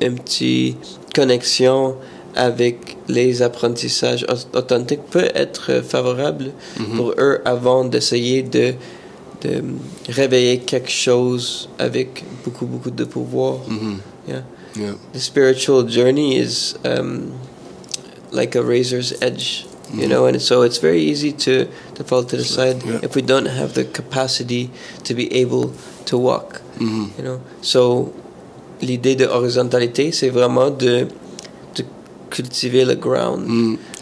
une petite connexion avec les apprentissages au- authentiques peut être favorable pour eux avant d'essayer de, de réveiller quelque chose avec beaucoup, beaucoup de pouvoir. Yeah. Yeah. The spiritual journey is um, like a razor's edge, you know, and so it's very easy to, to fall to the side Yeah. if we don't have the capacity to be able to walk, Mhm. you know. So, l'idée de horizontalité, c'est vraiment de, de cultiver le ground.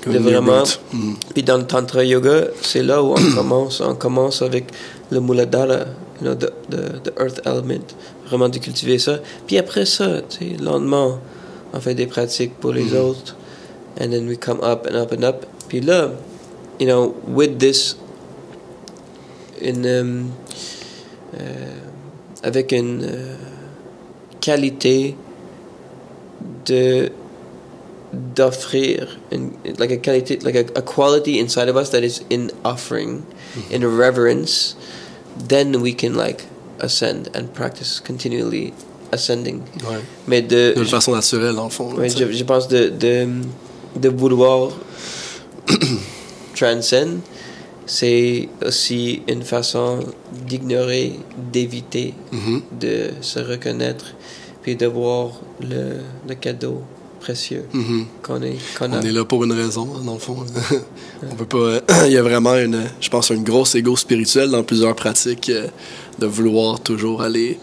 Comme De vraiment-. Mhm. Puis dans le Tantra Yoga, c'est là où on commence. On commence avec le Muladhara, you know, the, the, the earth element. Vraiment de cultiver ça. Puis après ça, tu sais, lentement, on fait des pratiques pour les mhm. autres. And then we come up and up and up. Puis là, you know, with this, une, euh, euh, avec une euh, qualité de d'offrir une, like a quality like a, a quality inside of us that is in offering mhm. in reverence then we can like ascend and practice continually ascending Ouais. mais de De façon naturelle, dans le fond. là, Ouais, je, je pense de, de, de vouloir transcend, c'est aussi une façon d'ignorer, d'éviter, Mhm. de se reconnaître, puis de voir le, le cadeau précieux Mhm. qu'on est, qu'on a. On est là pour une raison, dans le fond. On peut pas. Il y a vraiment une, je pense, un gros ego spirituel dans plusieurs pratiques euh, de vouloir toujours aller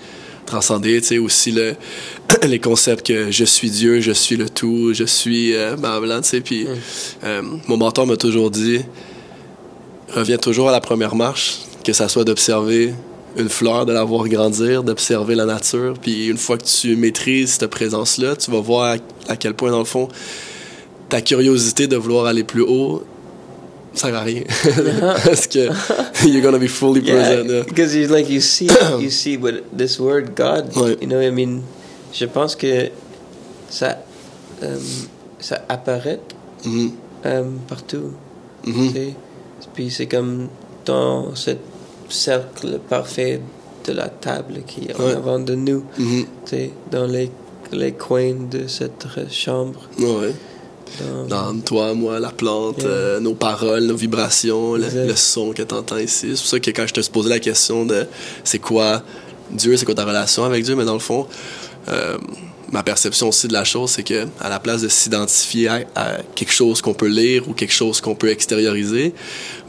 transcender. Tu sais aussi le, les concepts que je suis Dieu, je suis le tout, je suis euh, blablabla, tu sais. Puis euh, mon mentor m'a toujours dit, reviens toujours à la première marche, que ça soit d'observer une fleur, de la voir grandir, d'observer la nature. Puis une fois que tu maîtrises cette présence-là, tu vas voir à, à quel point, dans le fond, ta curiosité de vouloir aller plus haut, ça rien. Parce que you're gonna be fully present. yeah. because you like you see you see what this word God. Ouais. You know, I mean, je pense que ça euh, ça apparaît Mhm, euh, partout. mhm. tu sais? Puis c'est comme dans ce cercle parfait de la table qui est en Ouais. avant de nous, Mhm. tu sais, dans les, les coins de cette chambre. Ouais. Dans, toi, moi, la plante, Yeah. euh, nos paroles, nos vibrations, le son que tu entends ici. C'est pour ça que quand je te posais la question de c'est quoi Dieu, c'est quoi ta relation avec Dieu, mais dans le fond, euh, ma perception aussi de la chose, c'est que à la place de s'identifier à, à quelque chose qu'on peut lire ou quelque chose qu'on peut extérioriser,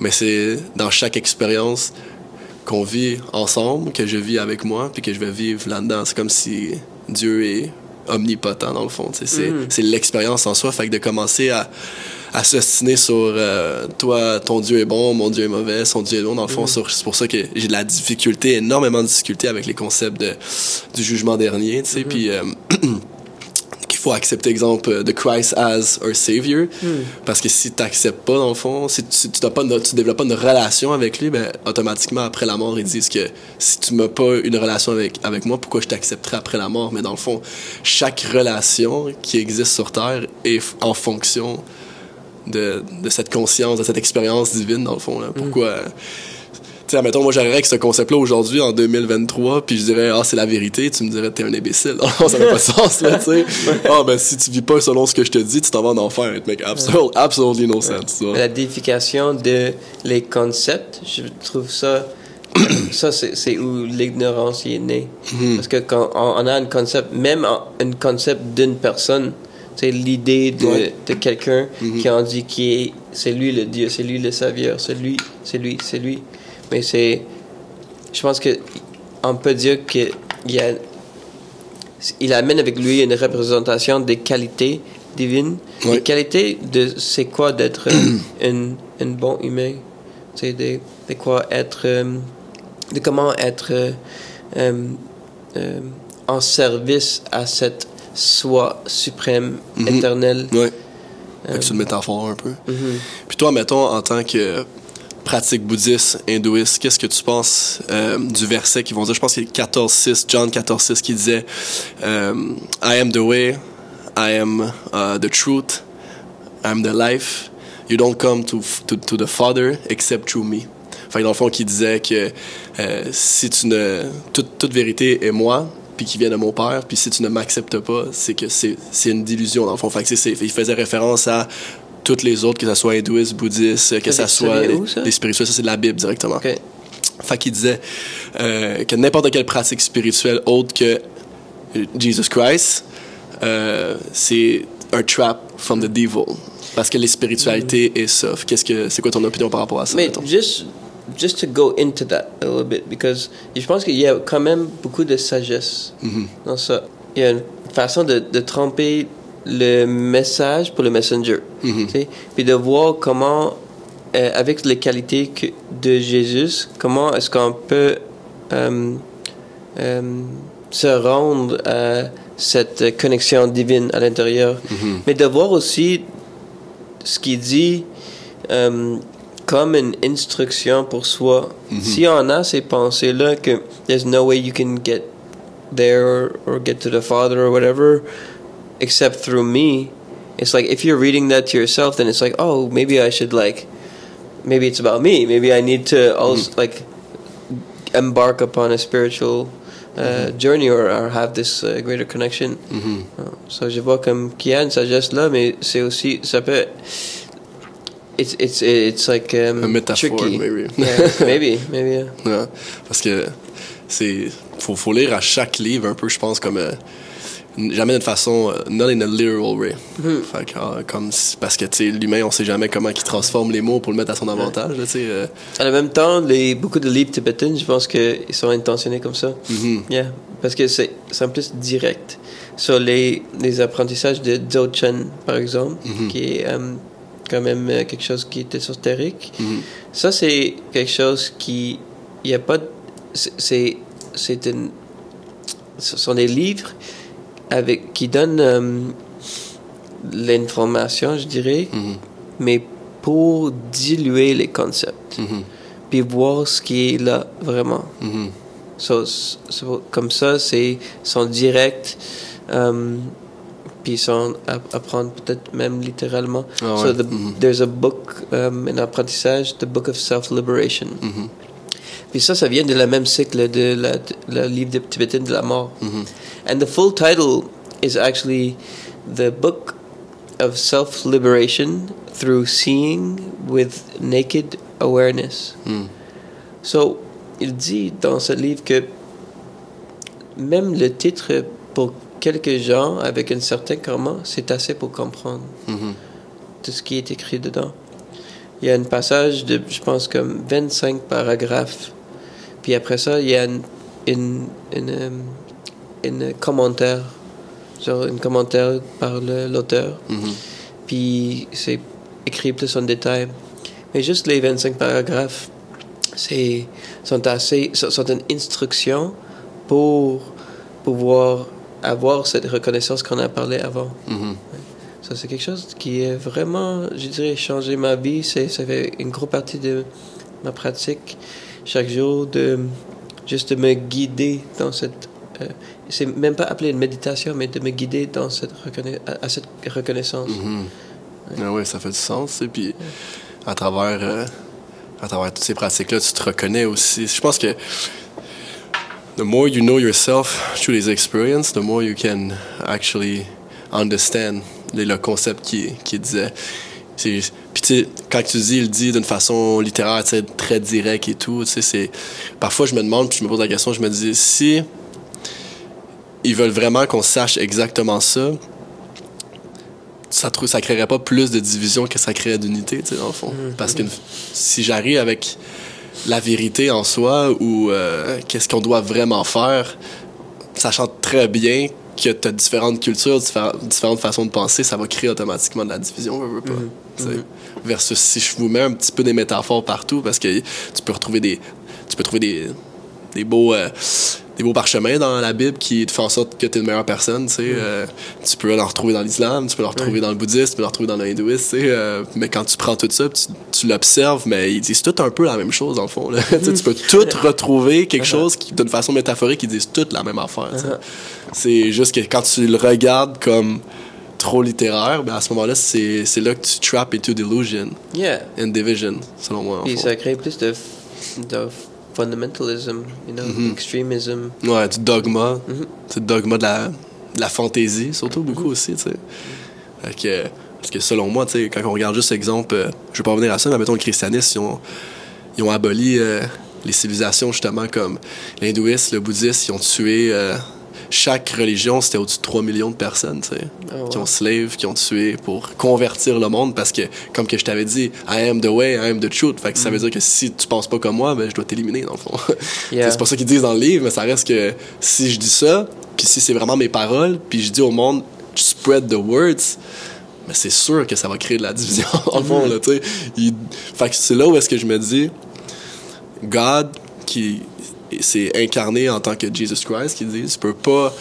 mais c'est dans chaque expérience qu'on vit ensemble, que je vis avec moi, puis que je vais vivre là-dedans. C'est comme si Dieu est omnipotent, dans le fond. C'est Mm. c'est l'expérience en soi. Fait que de commencer à, à s'ostiner sur euh, toi, ton Dieu est bon, mon Dieu est mauvais, son Dieu est bon, dans le fond, sur- c'est pour ça que j'ai de la difficulté, énormément de difficulté avec les concepts de, du jugement dernier, sais. Puis. euh, faut accepter, exemple, euh, de Christ as our Savior. Parce que si tu n'acceptes pas, dans le fond, si tu, n'as pas tu développes pas une relation avec lui, ben, automatiquement, après la mort, ils disent que si tu n'as pas une relation avec, avec moi, pourquoi je t'accepterais après la mort? Mais dans le fond, chaque relation qui existe sur Terre est en fonction de, de cette conscience, de cette expérience divine, dans le fond. Là. Pourquoi... euh, sais, admettons, moi, j'arriverais avec ce concept-là aujourd'hui, en 2023, puis je dirais, ah, c'est la vérité, tu me dirais, t'es un imbécile. Non, ça n'a pas de sens, là, tu sais. Ah, ben, si tu vis pas selon ce que je te dis, tu t'en vas en enfer. It make absol- absolutely no sense, tu vois. la déification de les concepts, je trouve ça, ça c'est où l'ignorance y est née. Mhm. Parce que quand on, on a un concept, même un concept d'une personne, c'est l'idée de, Ouais. de quelqu'un Mhm. qui en dit qui est, c'est lui le Dieu, c'est lui le Savieur, c'est lui, c'est lui, c'est lui. Mais c'est, je pense que on peut dire qu'il y a, il amène avec lui une représentation des qualités divines. Oui. Les qualités de c'est quoi d'être euh, un, un bon humain? C'est de, de quoi être, euh, de comment être euh, euh, euh, en service à cette soi suprême, Mhm. éternelle. Ouais. Fait que C'est une métaphore un peu. Mhm. Puis toi, mettons, en tant que pratique bouddhiste, hindouiste, qu'est-ce que tu penses euh, du verset qu'ils vont dire? Je pense que c'est 14.6, John 14.6 qui disait euh, I am the way, I am uh, the truth, I am the life. You don't come to, to, to the Father except through me. Fait que dans le fond, qui disait que euh, si tu ne... Toute, toute vérité est moi, puis qui vient de mon Père, puis si tu ne m'acceptes pas, c'est que c'est une dilution, dans le fond. Fait que il faisait référence à toutes les autres, que ce soit hindouiste, bouddhiste, que Ça ça soit où, ça? les spirituels, ça c'est de la Bible directement. Ok. Fait qu'il disait euh, que n'importe quelle pratique spirituelle autre que Jesus Christ, euh, c'est un trap from the devil. Parce que les spiritualités est ça. Qu'est-ce que c'est quoi ton opinion par rapport à ça Mais mettons? just, just to go into that a little bit, because je pense qu'il y a quand même beaucoup de sagesse Mhm. dans ça. Il y a une façon de, de tromper le message pour le messenger. Mhm. sais. Puis de voir comment, euh, avec les qualités que- de Jésus, comment est-ce qu'on peut euh, euh, se rendre à cette connexion divine à l'intérieur. Mhm. Mais de voir aussi ce qu'il dit comme une instruction pour soi. Si on a ces pensées-là que there's no way you can get there or get to the Father or whatever except through me, it's like if you're reading that to yourself, then it's like, oh, maybe I should like, maybe it's about me. Maybe I need to also like embark upon a spiritual uh, journey or, or have this uh, greater connection. Mhm. So, je vois comme qu'il y a une sagesse là, mais c'est aussi, ça peut, it's, it's, it's like um, A metaphor, tricky. maybe. Yeah, maybe, maybe, yeah. Ouais. Parce que c'est faut, faut lire à chaque livre un peu, je pense, comme euh, jamais d'une façon euh, not in a literal way. Fait que, ah, comme parce que tu sais l'humain, on sait jamais comment il transforme les mots pour le mettre à son avantage. là, tu euh. En même temps, les, beaucoup de livres tibétains, je pense qu'ils sont intentionnés comme ça. Mhm. Yeah, parce que c'est en plus direct. Sur les, les apprentissages de Dzogchen, par exemple, Mhm. qui est euh, quand même euh, quelque chose qui est ésotérique, Mhm. ça c'est quelque chose qui. Il n'y a pas. de- c'est- C'est. C'est une. Ce sont des livres avec, qui donnent euh, l'information, je dirais, Mhm. mais pour diluer les concepts, Mhm. puis voir ce qui est là vraiment. Mhm. So, so, comme ça, c'est sont directs, euh, puis à apprendre peut-être même littéralement. Ah so ouais. the, there's a book, um, un apprentissage, the book of self-liberation. Puis ça, ça vient de la même cycle de la, la livre de tibétain de la mort. Mhm. And the full title is actually the book of self-liberation through seeing with naked awareness. Mhm. So, il dit dans ce livre que même le titre, pour quelques gens avec un certain karma, c'est assez pour comprendre Mhm. tout ce qui est écrit dedans. Il y a un passage de, je pense, comme 25 paragraphes. Puis après ça, il y a une, une, une, euh, une commentaire, genre un commentaire par l'auteur. Mhm. Puis c'est écrit plus en détail. Mais juste les 25 paragraphes, c'est sont assez sont, une instruction pour pouvoir avoir cette reconnaissance qu'on a parlé avant. Mhm. Ça c'est quelque chose qui est vraiment, je dirais, changé ma vie. C'est ça fait une grosse partie de ma pratique chaque jour de juste de me guider dans cette euh, c'est même pas appelé une méditation, mais de me guider dans cette reconna- à, cette reconnaissance. Ah ouais, ça fait du sens. Et puis, à travers, euh, à travers toutes ces pratiques-là, tu te reconnais aussi. Je pense que the more you know yourself through les experiences, the more you can actually understand le, le concept qui, qui disait. Puis tu sais, quand tu dis, il dit d'une façon littéraire, tu sais, très direct et tout, tu sais, c'est... Parfois, je me demande, puis je me pose la question, je me dis, si ils veulent vraiment qu'on sache exactement ça, ça, trou- ça créerait pas plus de division que ça créerait d'unité, tu sais, dans le fond. Parce que si j'arrive avec la vérité en soi ou euh, qu'est-ce qu'on doit vraiment faire, sachant très bien que tu as différentes cultures, diffé- différentes façons de penser, ça va créer automatiquement de la division, veux, veux pas. tu sais. Versus si je vous mets un petit peu des métaphores partout, parce que tu peux retrouver des, tu peux trouver des, des beaux, euh, des beaux parchemins dans la Bible qui te font en sorte que tu es une meilleure personne. Tu, sais. Euh, tu peux en retrouver dans l'islam, tu peux en retrouver dans le bouddhisme, tu peux en retrouver dans l'hindouisme. tu sais. Euh, mais quand tu prends tout ça, tu, tu l'observes, mais ils disent tout un peu la même chose, le fond. là. Tu sais, tu peux tout retrouver quelque chose qui, d'une façon métaphorique, ils disent toutes la même affaire. Tu. C'est juste que quand tu le regardes comme trop littéraire, ben à ce moment-là, c'est c'est là que tu trappes into delusion Yeah. and division, selon moi. Puis ça crée plus de, de fundamentalism, you know, Mm-hmm. extremism. Ouais, du dogma. Mhm. C'est le dogma de la, de la fantaisie, surtout beaucoup aussi, tu sais. Que, parce que selon moi, tu sais, quand on regarde juste l'exemple, euh, je vais pas revenir à ça, mais mettons le christianisme, ils ont, ils ont aboli euh, les civilisations justement comme l'hindouisme, le bouddhisme, ils ont tué. euh, chaque religion, c'était au-dessus de 3 millions de personnes, tu sais, Ah qui ont slave, qui ont tué pour convertir le monde parce que, comme que je t'avais dit, I am the way, I am the truth. Fait que ça veut dire que si tu penses pas comme moi, ben, je dois t'éliminer, dans le fond. Yeah. C'est pas ça qu'ils disent dans le livre, mais ça reste que si je dis ça, puis si c'est vraiment mes paroles, puis je dis au monde, spread the words, mais c'est sûr que ça va créer de la division, dans le fond, là, tu sais. Il- Fait que c'est là où est-ce que je me dis, God, qui s'est incarné en tant que Jesus Christ, qui dit, peut pas,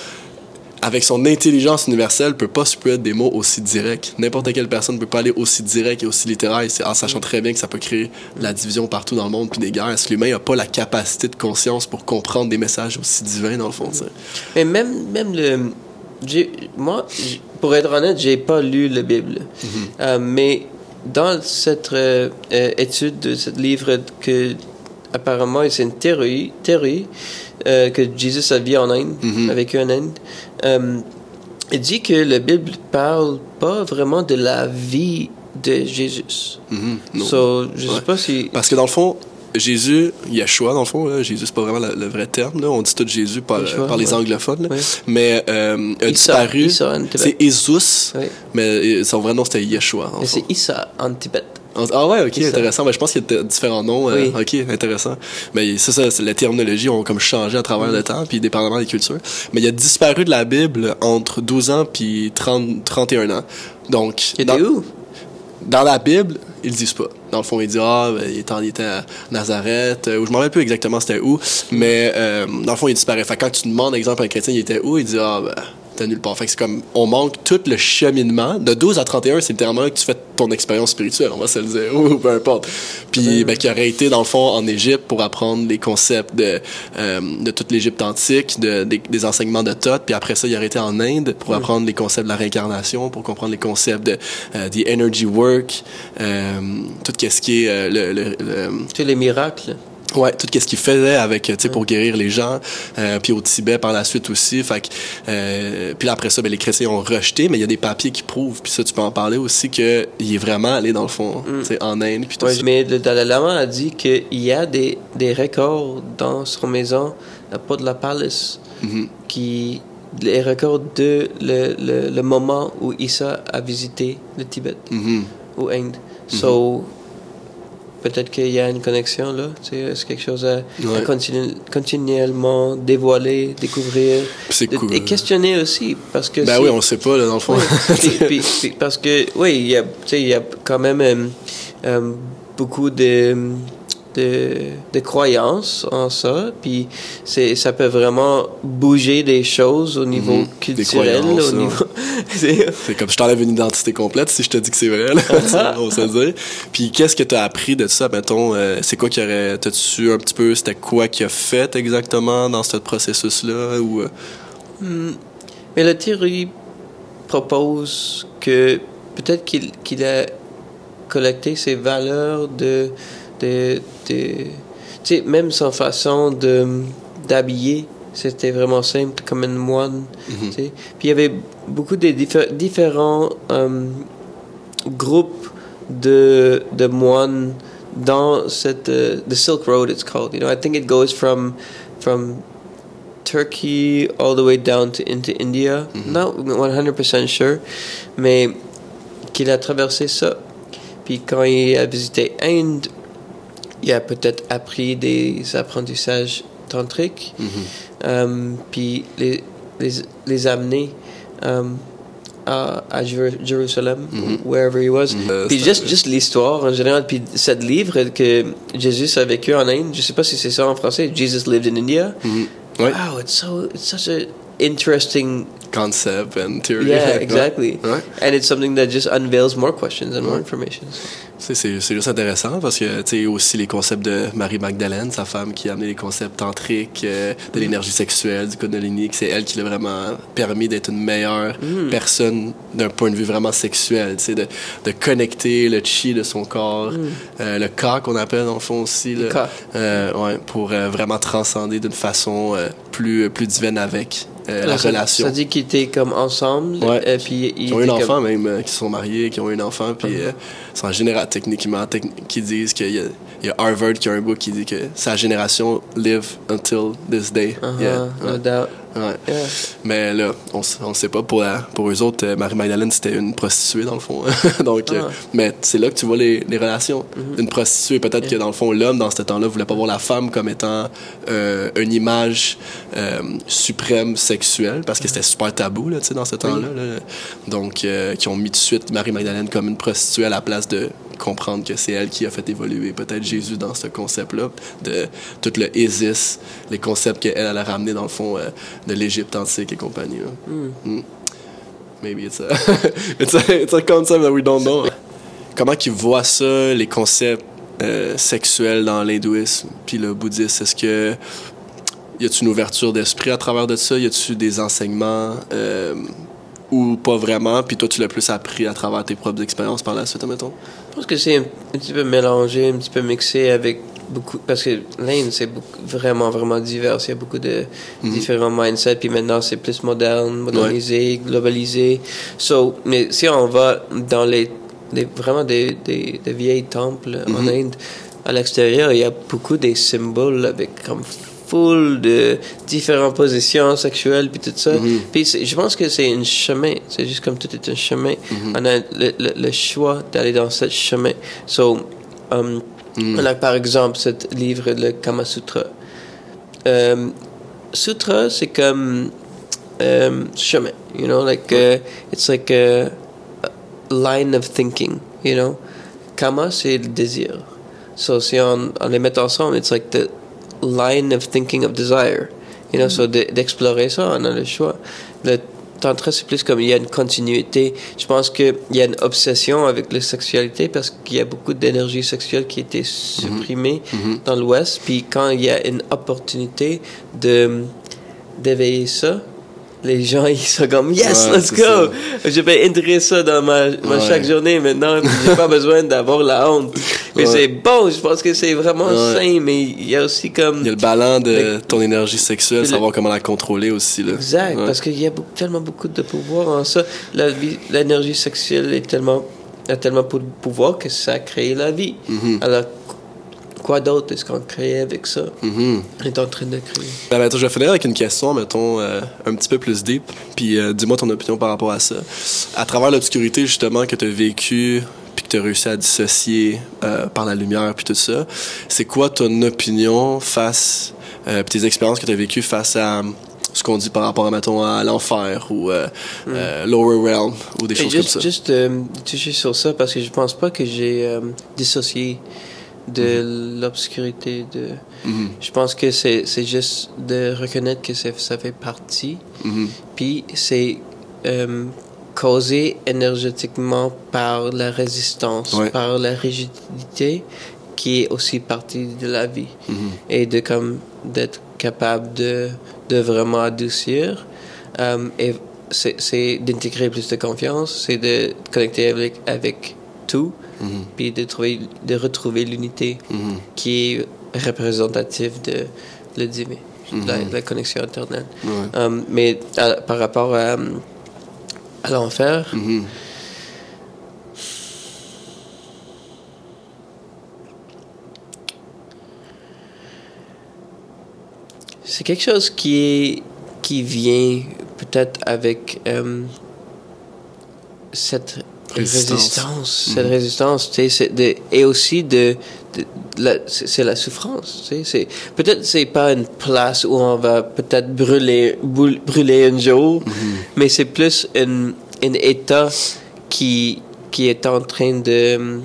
avec son intelligence universelle, peut pas spread des mots aussi directs. N'importe quelle personne peut pas aller aussi direct et aussi littéraire, en sachant très bien que ça peut créer la division partout dans le monde, puis des guerres. Est-ce que l'humain a pas la capacité de conscience pour comprendre des messages aussi divins, dans le fond, tu sais? Mais même, même le. Moi, pour être honnête, j'ai pas lu la Bible. Euh, mais dans cette euh, euh, étude de ce livre que apparemment c'est une théorie, théorie euh, que Jésus a vu en Inde, a vécu en Inde. Euh, il dit que la Bible parle pas vraiment de la vie de Jésus. Non. So, je sais pas si. Parce que dans le fond, Jésus, Yeshua, dans le fond, là, Jésus, c'est pas vraiment le, vrai terme. Là. On dit tout Jésus par, Yeshua, par les ouais. anglophones. là. Ouais. Mais euh, a Issa, disparu. C'est Jésus, Ouais. mais euh, son vrai nom c'était Yeshua. c'est Issa en Tibet. Ah ouais, ok, intéressant. Ben, je pense qu'il y a différents noms. euh, ok, intéressant. Mais ça, ça c'est- les terminologies ont comme changé à travers le temps, puis dépendamment des cultures. Mais il a disparu de la Bible entre 12 ans puis 30, 31 ans. Donc, Il dans- était où? dans la Bible, ils le disent pas. Dans le fond, ils disent ah, ben, il, était, en- il était à Nazareth, euh, ou je m'en rappelle plus exactement c'était où, mais euh, dans le fond, il disparaît. Fait quand tu demandes, exemple, à un chrétien, il était où, il dit ah, ben, nulle part. Fait que c'est comme, on manque tout le cheminement. De 12 à 31, c'est littéralement là que tu fais ton expérience spirituelle, on va se le dire, ou peu importe. Puis, ben, qui aurait été, dans le fond, en Égypte pour apprendre les concepts de, euh, de toute l'Égypte antique, de, des, des enseignements de Thoth, puis après ça, il aurait été en Inde pour apprendre les concepts de la réincarnation, pour comprendre les concepts de euh, the energy work, euh, tout ce qui est euh, le, le- le- Tous les miracles. Ouais, tout ce qu'il faisait avec, tu sais, pour guérir les gens, euh, puis au Tibet par la suite aussi. Fait que, euh, puis après ça, ben, les chrétiens ont rejeté, mais il y a des papiers qui prouvent, puis ça, tu peux en parler aussi, que il est vraiment allé dans le fond, tu sais, en Inde, puis tout Ouais, ça. mais le Dalai Lama a dit qu'il y a des, des records dans son maison, à pas de la palace, Mhm. qui les records de le, le, le moment où Issa a visité le Tibet Mhm. ou Inde. So, peut-être qu'il y a une connexion là. C'est quelque chose à, à Ouais. continu- continuellement dévoiler, découvrir. De- cool. Et questionner aussi. Parce que Ben oui, on sait pas, là, dans le fond. oui, puis- puis- puis parce que, oui, il y a, tu sais, il y a quand même euh, euh, beaucoup de, de, de croyances en ça, puis c'est, ça peut vraiment bouger des choses au niveau Mhm. Culturel, au niveau... c'est- comme je t'enlève une identité complète si je te dis que c'est vrai, là. On va se dire. Puis qu'est-ce que tu as appris de ça, mettons? euh, c'est quoi qui aurait. T'as-tu un petit peu. C'était quoi qui a fait exactement dans ce processus-là? Ou. euh, Mais la théorie propose que peut-être qu'il qu'il a collecté ses valeurs de. De, de- tu sais, même son façon de d'habiller, c'était vraiment simple, comme un moine. Tu sais. Puis il y avait beaucoup de diffé- différents euh, groupes de, de moines dans cette. euh, the Silk Road, it's called. You know, I think it goes from. from Turkey all the way down to into India. Not 100% sure, mais qu'il a traversé ça. Puis quand il a visité Inde, il a peut-être appris des apprentissages tantriques, Mhm. euh, puis les, les, les amener euh, à, à Jéru- Jérusalem, wherever he was. Euh, Puis c'est- juste, juste l'histoire en général, puis cette livre que Jésus a vécu en Inde, je sais pas si c'est ça en français, Jesus lived in India. Mhm. Ouais. Wow, it's so it's such a interesting Concept and theory. yeah exactly Ouais. and it's something that just unveils more questions and more information C'est c'est juste intéressant parce que tu sais aussi les concepts de Marie Magdalène, sa femme qui a amené les concepts tantriques, euh, de l'énergie sexuelle, du kundalini, c'est elle qui l'a vraiment permis d'être une meilleure Mm. personne d'un point de vue vraiment sexuel, tu sais, de, de connecter le chi de son corps, euh, le ka qu'on appelle dans le fond aussi, Mm. ka. euh, ouais, pour euh, vraiment transcender d'une façon plus, plus divine avec euh, la ça- relation. ça dit qu'ils étaient comme ensemble Ouais. et puis ils ont eu un enfant même, euh, qui sont mariés, qui ont eu un enfant, puis Mhm. euh, c'est en général techniquement techni- qui disent qu'il y, y a Harvard qui a un book qui dit que sa génération live until this day. Uh-huh, Yeah, no doubt. Ouais. Yeah. Mais là, on on sait pas pour la, pour eux autres, euh, Marie Magdalene c'était une prostituée dans le fond. Donc, euh, Ah. Mais c'est là que tu vois les, les relations d'une prostituée. Peut-être que dans le fond l'homme dans ce temps-là voulait pas voir la femme comme étant euh, une image euh, suprême sexuelle parce que c'était super tabou là, tu sais, dans ce temps-là. là. Donc, qui ont mis tout de suite Marie Magdalene comme une prostituée à la place de comprendre que c'est elle qui a fait évoluer peut-être Jésus dans ce concept-là, de tout le Isis, les concepts qu'elle elle a ramené dans le fond euh, de l'Égypte antique et compagnie. là. Mm. Maybe it's a, it's, a, it's a concept that we don't know. Comment qu'ils voient ça, les concepts euh, sexuels dans l'hindouisme puis le bouddhisme? Est-ce que y a-tu une ouverture d'esprit à travers de ça? Y a-tu des enseignements euh, ou pas vraiment? Puis toi, tu l'as plus appris à travers tes propres expériences par la suite, admettons? Je pense que c'est un, un petit peu mélangé, un petit peu mixé avec beaucoup. Parce que l'Inde, c'est vraiment, vraiment divers. Il y a beaucoup de différents mindsets. Puis maintenant, c'est plus moderne, modernisé, globalisé. So, mais si on va dans les, les- vraiment des, des, des vieilles temples en Inde, à l'extérieur, il y a beaucoup des symboles avec comme full de différentes positions sexuelles puis tout ça. Puis c'est- je pense que c'est un chemin. C'est juste comme tout est un chemin. On a le, le, le choix d'aller dans ce chemin. So, um, on a par exemple ce livre, le Kama Sutra. Um, sutra, c'est comme um, chemin. You know, like uh, it's like a, a line of thinking. You know, Kama, c'est le désir. So, si on, on les met ensemble, it's like the line of thinking of desire. You know, so de- d'explorer ça, on a le choix. Le tantra, c'est plus comme il y a une continuité. Je pense qu'il y a une obsession avec la sexualité parce qu'il y a beaucoup d'énergie sexuelle qui a été supprimée dans l'Ouest. Puis quand il y a une opportunité de d'éveiller ça, les gens ils sont comme yes Ouais, let's go je vais intégrer ça dans ma, ma Ouais. chaque journée maintenant j'ai pas besoin d'avoir la honte mais c'est bon je pense que c'est vraiment sain mais il y a aussi comme Il y a le ballon de ton énergie sexuelle, le- savoir comment la contrôler aussi. Là. Exact, parce qu'il y a beaucoup- tellement beaucoup de pouvoir en ça. L'énergie sexuelle est tellement, a tellement de pouvoir que ça crée la vie. Mhm. Alors, quoi d'autre est-ce qu'on crée avec ça? Mhm. On est en train de créer. Ben, ben, je vais finir avec une question, mettons, euh, un petit peu plus deep. Puis euh, dis-moi ton opinion par rapport à ça. À travers l'obscurité, justement, que tu as vécu, puis que tu as réussi à dissocier euh, par la lumière, puis tout ça, c'est quoi ton opinion face, puis tes expériences que tu as vécues face à ce qu'on dit par rapport, mettons, à l'enfer ou euh, euh, Lower Realm ou des Et choses juste, comme ça? juste euh, toucher sur ça parce que je pense pas que j'ai dissocié de l'obscurité. De... Mhm. Je pense que c'est c'est juste de reconnaître que c'est- ça fait partie. Mhm. Puis c'est euh, causé énergétiquement par la résistance, Ouais. par la rigidité qui est aussi partie de la vie. Mhm. Et de comme d'être capable de, de vraiment adoucir. Euh, et c'est c'est d'intégrer plus de confiance, c'est de connecter avec, avec tout, Mhm. puis de, trouver, de retrouver l'unité Mhm. qui est représentative de le divin, la, la connexion éternelle. Ouais. Euh, mais à- par rapport à, à l'enfer, Mhm. c'est quelque chose qui est qui vient peut-être avec euh, cette Résistance. résistance, cette résistance, c'est de, et aussi de, de- de la- c'est la souffrance, c'est peut-être c'est pas une place où on va peut-être brûler un jour, mais c'est plus un un état qui qui est en train de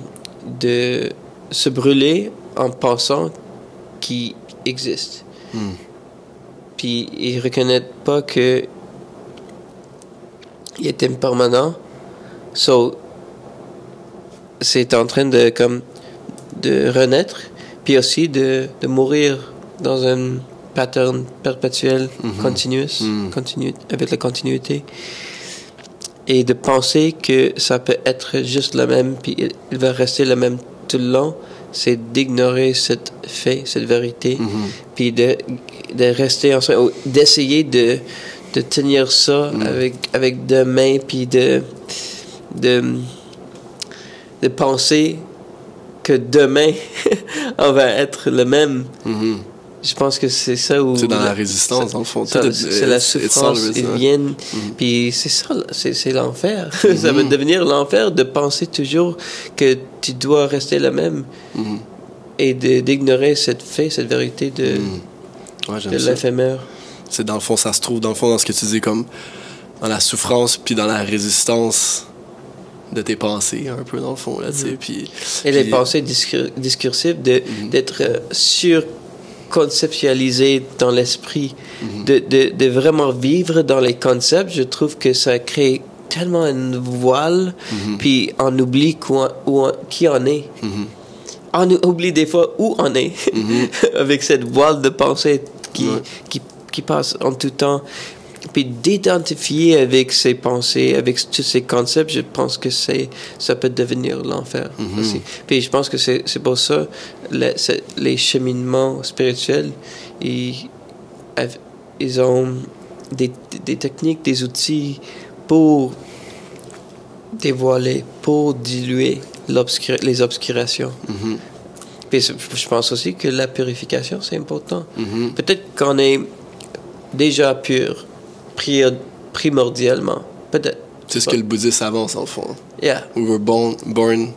de se brûler en pensant qu'il existe. Mm. Puis ils reconnaissent pas que il est impermanent. So, c'est en train de comme de renaître, puis aussi de, de mourir dans un pattern perpétuel, continuous, Mhm. continu, avec la continuité. Et de penser que ça peut être juste le même, puis il, il va rester le même tout le long, c'est d'ignorer cette fait, cette vérité, Mhm. puis de, de rester ensemble, ou d'essayer de, de tenir ça avec, avec deux mains, puis de, de, de penser que demain, on va être le même. Mhm. Je pense que c'est ça où... C'est dans la résistance, dans le fond. C'est la souffrance, all ils resistance. viennent, puis c'est ça, c'est l'enfer. ça va devenir l'enfer de penser toujours que tu dois rester le même Mhm. et d'ignorer cette fait, cette vérité de, Ouais, de l'éphémère. C'est dans le fond, ça se trouve dans le fond dans ce que tu dis comme dans la souffrance puis dans la résistance de tes pensées un peu dans le fond là, tu sais. Puis Et les pensées discur- discursives, de- d'être euh, surconceptualisé dans l'esprit, de, de, de vraiment vivre dans les concepts, je trouve que ça crée tellement une voile, puis on oublie quoi, où on- qui on est. On oublie des fois où on est, avec cette voile de pensée qui, Ouais. qui, qui passe en tout temps. Puis d'identifier avec ces pensées, avec tous ces concepts, je pense que c'est ça peut devenir l'enfer aussi. Puis je pense que c'est c'est pour ça le- c'est- les cheminements spirituels, ils, ils ont des, des techniques, des outils pour dévoiler, pour diluer l'obscur- les obscurations. Mhm. Puis je pense aussi que la purification, c'est important. Mhm. Peut-être qu'on est déjà pur, primordialement. Peut-être. C'est ce que le bouddhisme avance en fond. Yeah. We were born, born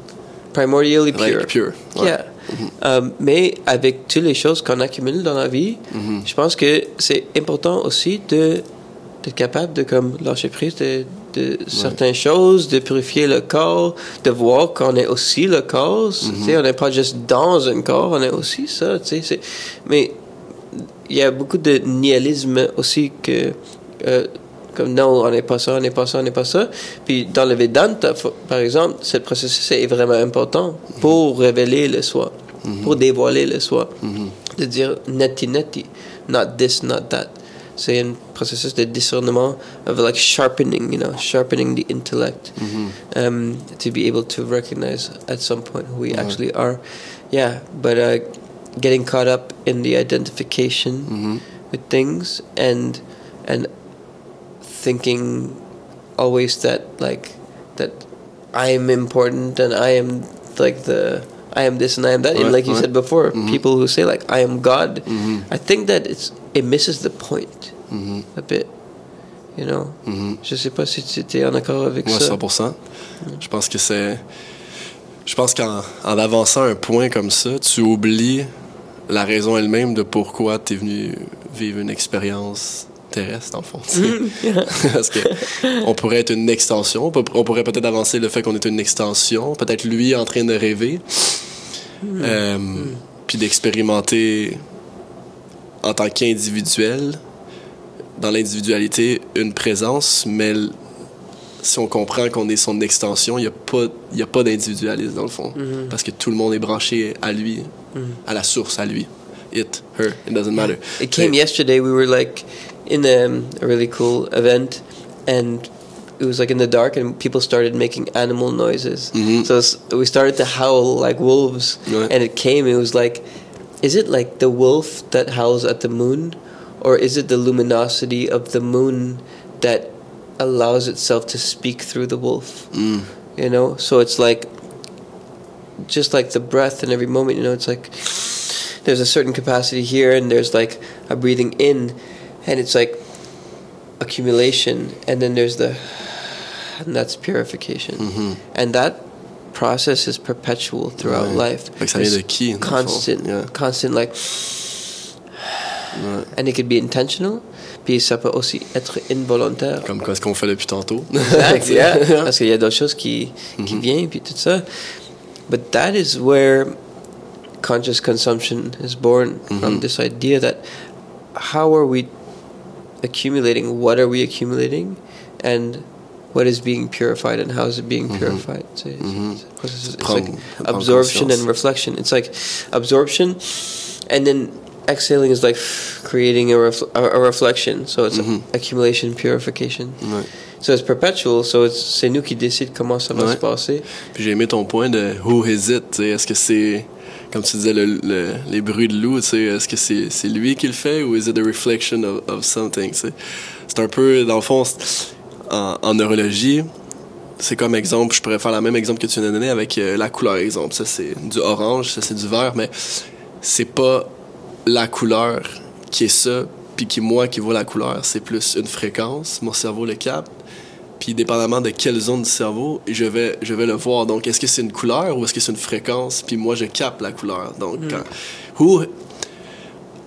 Primordially pure. like pure. Ouais. Yeah. Euh, mais avec toutes les choses qu'on accumule dans la vie, Mhm. je pense que c'est important aussi de d'être capable de comme lâcher prise de, de certaines choses, de purifier le corps, de voir qu'on est aussi le corps. Tu sais, on n'est pas juste dans un corps, on est aussi ça. tu sais, c'est- Mais il y a beaucoup de nihilisme aussi que euh, comme non, on n'est pas ça, on n'est pas ça, on n'est pas ça. Puis dans le Vedanta, par exemple, ce processus est vraiment important pour mm-hmm. révéler le soi, mm-hmm. pour dévoiler le soi. Mm-hmm. De dire neti neti, not this, not that. C'est un processus de discernement, of like sharpening, you know, sharpening the intellect um, to be able to recognize at some point who we actually are. Yeah, but uh, getting caught up in the identification with things and and thinking always that like that I am important and I am like the I am this and I am that. And like you right. said before, people who say like I am God, Mhm. I think that it's it misses the point Mhm. a bit. You know, je sais pas si tu étais en accord avec Ouais, ça. 100%. Je pense que c'est. Je pense qu'en en avançant un point comme ça, tu oublies la raison elle-même de pourquoi tu es venu vivre une expérience terrestre, fond. sais. Parce que on pourrait être une extension. On pourrait peut-être avancer le fait qu'on est une extension. Peut-être lui en train de rêver. Euh, Puis d'expérimenter en tant qu'individuel, dans l'individualité, une présence, mais si on comprend qu'on est son extension, il n'y a pas, il y a pas d'individualisme dans le fond. Parce que tout le monde est branché à lui, à la source, à lui. It, her, it doesn't matter. It came Mais- yesterday. We were like in um, a really cool event, and it was like in the dark, and people started making animal noises. Mhm. So we started to howl like wolves, Ouais. and it came. It was like, is it like the wolf that howls at the moon, or is it the luminosity of the moon that allows itself to speak through the wolf? Mm. You know, so it's like just like the breath in every moment. You know, it's like there's a certain capacity here and there's like a breathing in and it's like accumulation and then there's the and that's purification. Mm-hmm. And that process is perpetual throughout Ouais. life. Fait que ça vient de It's le fond? Constant, Yeah. constant, like, and it could be intentional, puis ça peut aussi être involontaire. Comme quoi, ce qu'on fait depuis tantôt. Exact, yeah. Parce qu'il y a d'autres choses qui, qui mm-hmm. viennent, puis tout ça. But that is where conscious consumption is born from mm-hmm. this idea that how are we accumulating? What are we accumulating? And what is being purified and how is it being mm-hmm. purified? So it's, mm-hmm. it's a process. It's Prendre- like absorption and reflection. It's like absorption and then exhaling is like creating a, ref- a, a reflection. So it's mm-hmm. accumulation, purification. Ouais. So it's perpetual, so it's, c'est nous qui décide comment ça va se passer. Puis j'ai aimé ton point de who is it, est-ce que c'est comme tu disais le, le- les bruits de loup, est-ce que c'est c'est lui qui le fait ou is it a reflection of, of something. C'est un peu dans le fond en, neurologie, c'est comme exemple, je pourrais faire le même exemple que tu viens de donner avec euh, la couleur exemple. Ça c'est du orange, ça c'est du vert, mais c'est pas la couleur qui est ça, puis qui moi qui vois la couleur, c'est plus une fréquence, mon cerveau le capte. Puis dépendamment de quelle zone du cerveau, je vais, je vais le voir. Donc, est-ce que c'est une couleur ou est-ce que c'est une fréquence? Puis moi, je capte la couleur. Donc, quand... Who...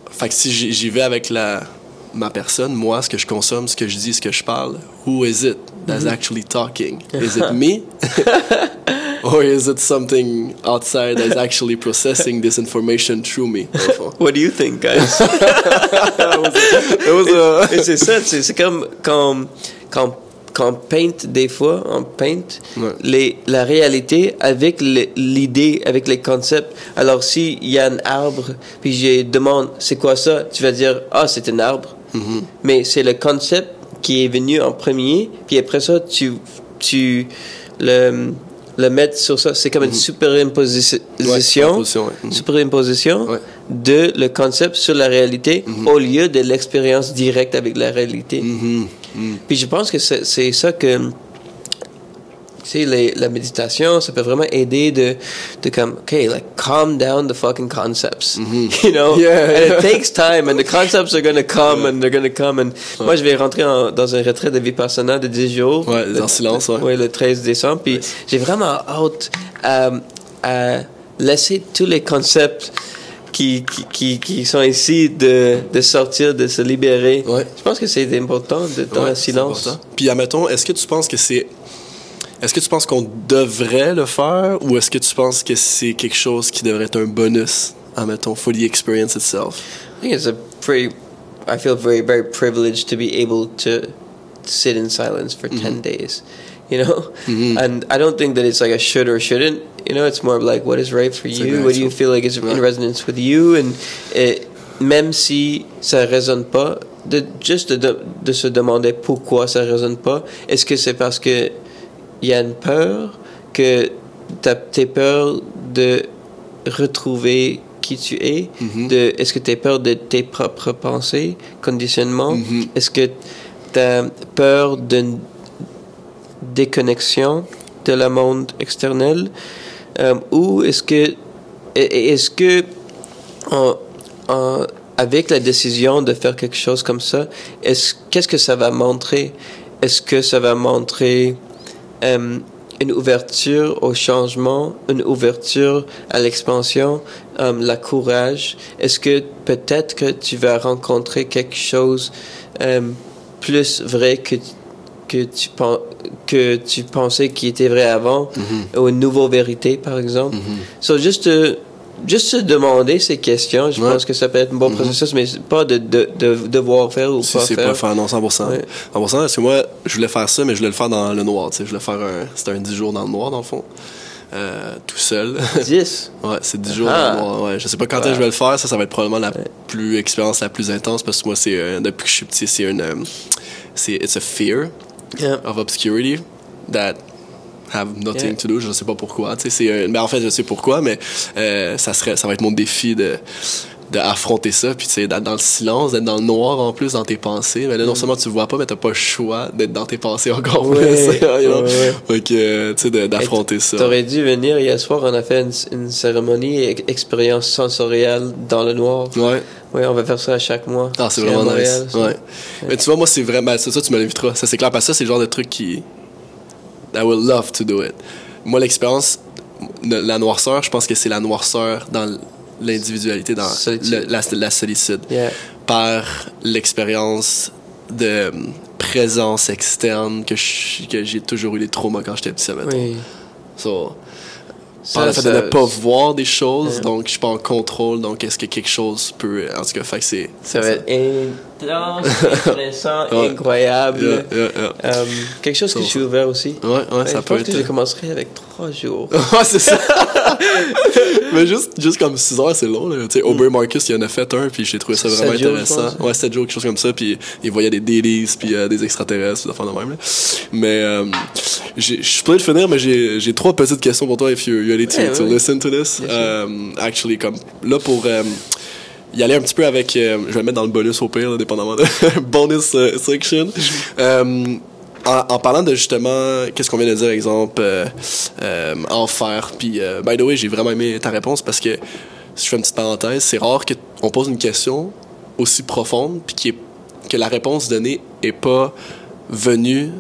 Fait que si j'y vais avec la, ma personne, moi, ce que je consomme, ce que je dis, ce que je parle, who is it that's actually talking? Is it me? Or is it something outside that's actually processing this information through me? What do you think, guys? It was a- Mais c'est ça, c'est c'est comme quand, quand, on paint des fois, on paint Ouais. les, la réalité avec l'idée, avec les concepts. Alors, s'il y a un arbre, puis je demande c'est quoi ça, tu vas dire ah, c'est un arbre. Mm-hmm. Mais c'est le concept qui est venu en premier, puis après ça, tu, tu le, le mets sur ça. C'est comme une superimposition, Mm-hmm. Ouais, superimposition, ouais. Superimposition Ouais. de le concept sur la réalité au lieu de l'expérience directe avec la réalité. Puis je pense que c'est ça que tu sais, les- la méditation, ça peut vraiment aider de, de comme, OK, like, calm down the fucking concepts. You know? Yeah, and yeah. it takes time, and the concepts are going to come, and they're going to come. And moi, je vais rentrer en- dans un retrait de vipassana de 10 jours. Ouais, Le- en silence, ouais. Ouais, le 13 décembre. Puis j'ai vraiment hâte à, à laisser tous les concepts qui, qui, qui, sont ici de, de sortir, de se libérer. Ouais. Je pense que c'est important d'être dans Ouais, le c'est silence. Puis, admettons, est-ce que tu penses que c'est. Est-ce que tu penses qu'on devrait le faire ou est-ce que tu penses que c'est quelque chose qui devrait être un bonus, admettons, for the experience itself? I think it's a pretty. I feel very, very privileged to be able to sit in silence for Mm-hmm. 10 days, you know? And I don't think that it's like a should or shouldn't, you know? It's more of like what is right for C'est you, what do you feel like is in Ouais. resonance with you, and eh, même si ça résonne pas, de, juste de, de, de se demander pourquoi ça résonne pas. Est-ce que c'est parce que il y a une peur, que t'as t'es peur de retrouver qui tu es, Mhm. de est-ce que tu as peur de tes propres pensées, conditionnements, Mhm. est-ce que tu as peur d'une déconnexion de le monde externel, Euh, ou est-ce que est- est-ce que avec la décision de faire quelque chose comme ça, est-ce qu'est-ce que ça va montrer? Est-ce que ça va montrer euh, une ouverture au changement, une ouverture à l'expansion, euh, la courage? Est-ce que peut-être que tu vas rencontrer quelque chose plus vrai que que tu pen- que tu pensais qui était vrai avant ou une nouvelle vérité par exemple. So juste euh, juste se demander ces questions, je Ouais. pense que ça peut être un bon processus, mais pas de, de, de devoir faire ou Si pas c'est faire. pas faire, non, 100%. Ouais. 100%, parce que moi, je voulais faire ça, mais je voulais le faire dans le noir, tu sais. Je voulais faire un. C'était un 10 jours dans le noir, dans le fond. Euh, tout seul. 10. ouais, c'est 10 jours Ah. dans le noir. Ouais, je sais pas quand que je vais le faire. Ça, ça va être probablement la plus expérience la plus intense parce que moi, c'est. euh, depuis que je suis petit, c'est une. euh, c'est. It's a fear Yeah. of obscurity that have nothing Yeah. to do. Je sais pas pourquoi. Tu sais, c'est. mais en fait, je sais pourquoi, mais euh, ça serait, ça va être mon défi de d'affronter ça puis tu sais d'être dans le silence d'être dans le noir en plus dans tes pensées mais là non seulement tu vois pas mais t'as pas le choix d'être dans tes pensées encore Mm. Ouais, plus you know? ouais, ouais. Fait que, euh, tu sais d'affronter ça T'aurais dû venir hier soir, on a fait une, une cérémonie expérience sensorielle dans le noir. ouais Oui, on va faire ça à chaque mois. ah, c'est vraiment Montréal, nice ouais. mais tu vois moi c'est vraiment c'est ça tu me l'inviteras ça c'est clair parce que ça c'est le genre de truc qui I would love to do it. Moi, l'expérience, la noirceur, je pense que c'est la noirceur dans l'individualité, dans le- la, la solitude. Yeah. Par l'expérience de présence externe que j'ai toujours eu des traumas quand j'étais petit, mettons. Oui. So, par le fait ça- de ne pas voir des choses, donc je suis pas en contrôle, donc est-ce que quelque chose peut. En tout cas, fait que c'est. Ça va être intense, intéressant, Ouais. incroyable. Yeah, yeah, yeah. Euh, quelque chose que je suis ouvert aussi. Ouais, ouais, Ouais, ça je peut pense que je être. commencerai avec trois jours. ouais, c'est ça. Mais juste, juste comme 6 heures, c'est long. Tu sais, Aubrey Marcus, il en a fait un, puis j'ai trouvé ça Sept vraiment intéressant. Ouais, 7 jours, quelque chose comme ça, puis il voyait des dailies, puis euh, des extraterrestres, puis des affaires de même. Là. Mais euh, j'ai- je suis prêt de finir, mais j'ai j'ai trois petites questions pour toi, if you're ready to, listen to this. Um, actually, comme là, pour y aller un petit peu avec. euh, je vais le mettre dans le bonus au pire, là, dépendamment de bonus euh, section. Euh, en, en parlant de justement, qu'est-ce qu'on vient de dire, exemple, enfer, puis by the way, j'ai vraiment aimé ta réponse parce que, si je fais une petite parenthèse, c'est rare qu'on pose une question aussi profonde, puis que la réponse donnée est pas venue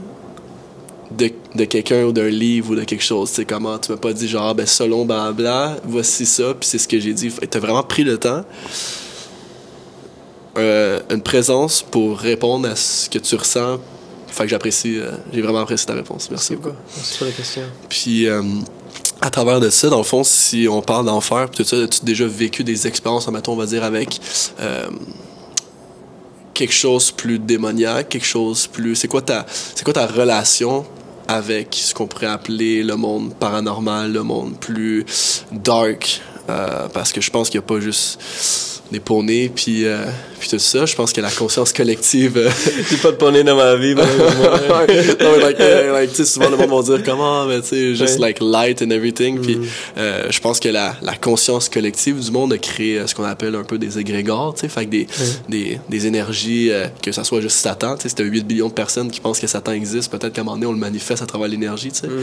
de, de quelqu'un ou d'un livre ou de quelque chose. Tu sais, comment tu m'as pas dit genre, ben selon blabla, voici ça, puis c'est ce que j'ai dit. Tu as vraiment pris le temps, euh, une présence pour répondre à ce que tu ressens. Fait que j'apprécie, euh, j'ai vraiment apprécié ta réponse. Merci beaucoup. Merci pour la question. Puis, euh, à travers de ça, dans le fond, si on parle d'enfer, tout ça, as-tu déjà vécu des expériences, mettons, on va dire, avec quelque chose plus démoniaque, quelque chose plus... C'est quoi ta, c'est quoi ta relation avec ce qu'on pourrait appeler le monde paranormal, le monde plus dark? Euh, parce que je pense qu'il n'y a pas juste des poneys, puis, euh, puis tout ça. Je pense que la conscience collective... euh, J'ai pas de poney dans ma vie, non, mais like, euh, like, tu sais, souvent le monde va dire comment, mais tu sais, juste like light and everything. Puis Mm. je pense que la, la conscience collective du monde a créé ce qu'on appelle un peu des égrégores, tu sais, fait que des, des, des énergies, que ça soit juste Satan, tu sais, c'était 8 billions de personnes qui pensent que Satan existe, peut-être qu'à un moment donné, on le manifeste à travers l'énergie, tu sais. Mm.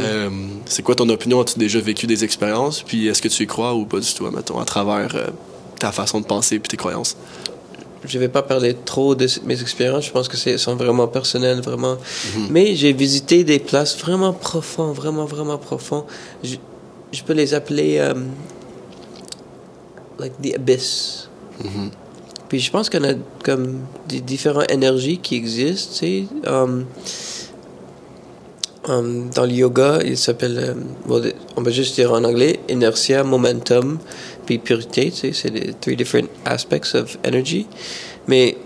Euh, c'est quoi ton opinion? As-tu déjà vécu des expériences? Puis est-ce que tu y crois? Ou pas du tout, mettons, à travers euh, ta façon de penser puis tes croyances? je vais pas parler trop de mes expériences. Je pense que c'est sont vraiment personnelles, vraiment. Mais j'ai visité des places vraiment profondes, vraiment, vraiment profondes. Je, je peux les appeler euh, like the abyss. Puis je pense qu'on a comme des différentes énergies qui existent, tu sais. Um, um, dans le yoga, il s'appelle, euh, on va juste dire en anglais, inertia, momentum, puis pureté, tu sais, c'est les three different aspects of energy. Mais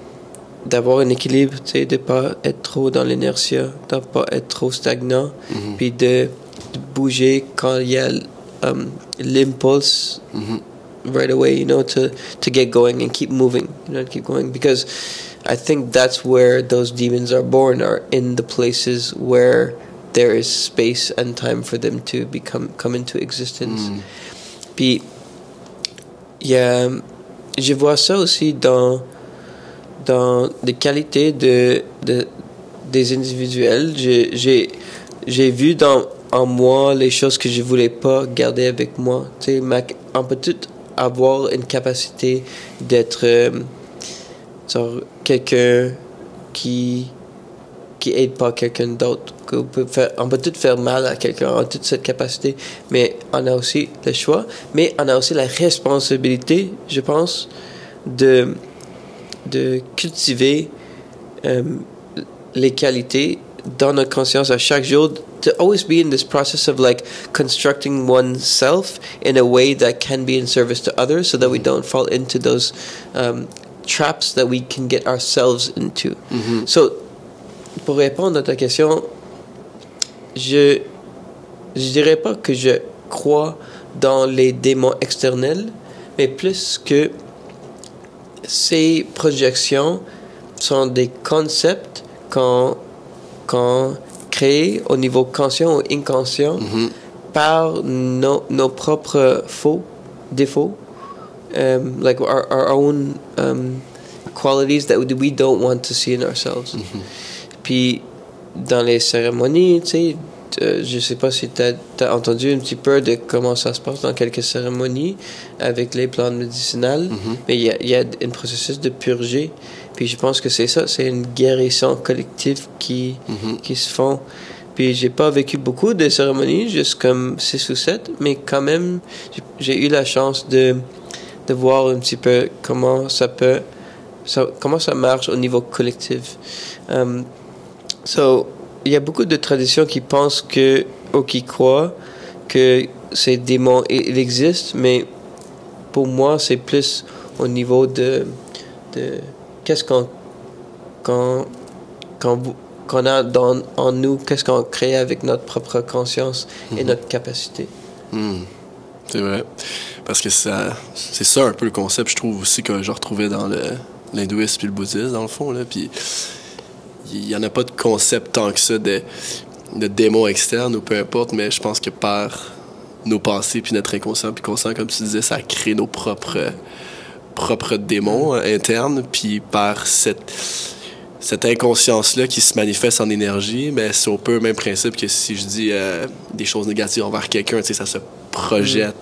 d'avoir un équilibre, tu sais, de pas être trop dans l'inertia, de pas être trop stagnant, puis de, de bouger quand il y a um, l'impulse right away, you know, to, to get going and keep moving, you know, keep going. Because I think that's where those demons are born, are in the places where there is space and time for them to become come into existence. Puis, il y a, je vois ça aussi dans, dans les qualités de, de, des individuels. J'ai- J'ai vu dans, en moi les choses que je voulais pas garder avec moi. Tu sais, on peut tout avoir une capacité d'être euh, quelqu'un qui qui aide pas quelqu'un d'autre. qu'on peut faire- On peut tout faire mal à quelqu'un, on a toute cette capacité, mais on a aussi le choix, mais on a aussi la responsabilité, je pense, de, de cultiver euh, les qualités dans notre conscience à chaque jour, to always be in this process of like constructing oneself in a way that can be in service to others so that we don't fall into those um, traps that we can get ourselves into. So, pour répondre à ta question, je je dirais pas que je crois dans les démons externels, mais plus que ces projections sont des concepts qu'on qu'on crée au niveau conscient ou inconscient par nos, nos propres faux défauts, um, like our, our own um, qualities that we don't want to see in ourselves. Puis dans les cérémonies, tu sais, euh, je sais pas si tu as, entendu un petit peu de comment ça se passe dans quelques cérémonies avec les plantes médicinales, mais il y a, il y a un processus de purger. Puis je pense que c'est ça, c'est une guérison collective qui, qui se font. Puis j'ai pas vécu beaucoup de cérémonies, juste comme 6 ou 7, mais quand même, j'ai- j'ai eu la chance de, de voir un petit peu comment ça peut, ça, comment ça marche au niveau collectif. Um, so, il y a beaucoup de traditions qui pensent que, ou qui croient que ces démons, il il existe, mais pour moi, c'est plus au niveau de, de qu'est-ce qu'on vous- qu'on a dans, en nous, qu'est-ce qu'on crée avec notre propre conscience et notre capacité. Hmm. C'est vrai. Parce que ça, c'est ça un peu le concept, je trouve aussi, que je retrouvais dans le, l'hindouisme puis le bouddhisme, dans le fond. Là. Puis il n'y en a pas de concept tant que ça de, de démons externes ou peu importe, mais je pense que par nos pensées puis notre inconscient puis conscient, comme tu disais, ça crée nos propres, propres démons euh, internes. Puis par cette cette inconscience-là qui se manifeste en énergie, ben, c'est un peu le même principe que si je dis euh, des choses négatives envers quelqu'un, ça se projette.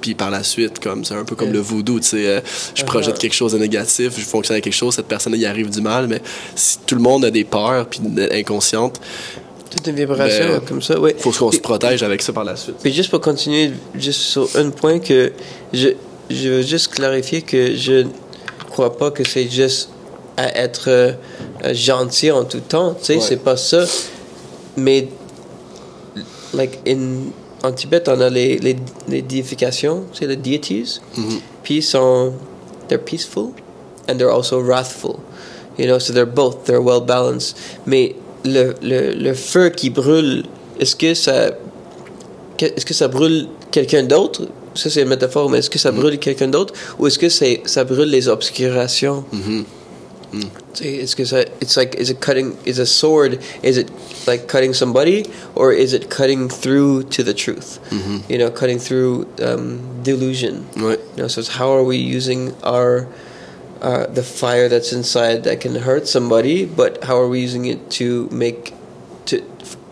Puis par la suite, comme c'est un peu comme le voodoo, tu sais, euh, je Uh-huh. projette quelque chose de négatif, je fonctionne avec quelque chose, cette personne y arrive du mal, mais si tout le monde a des peurs puis inconscientes, Toute une vibration Ben, comme ça, oui. faut qu'on se protège avec ça par la suite. Puis juste pour continuer, juste sur un point que je, je veux juste clarifier que je ne crois pas que c'est juste à être euh, gentil en tout temps, tu sais, Ouais. c'est pas ça. Mais, like, in, en Tibet, on a les, les, les déifications, sais, les deities, Mhm. puis ils sont, they're peaceful and they're also wrathful. You know, so they're both, they're well balanced. Mais le, le, le feu qui brûle, est-ce que ça est-ce que ça brûle quelqu'un d'autre? Ça, c'est une métaphore, mais est-ce que ça brûle quelqu'un d'autre? Ou est-ce que c'est, ça brûle les obscurations? Mhm. Tu sais, Est-ce que it's like, is it cutting, is a sword, is it like cutting somebody or is it cutting through to the truth? You know, cutting through um, delusion. Right. You know, so it's how are we using our uh, the fire that's inside that can hurt somebody, but how are we using it to make to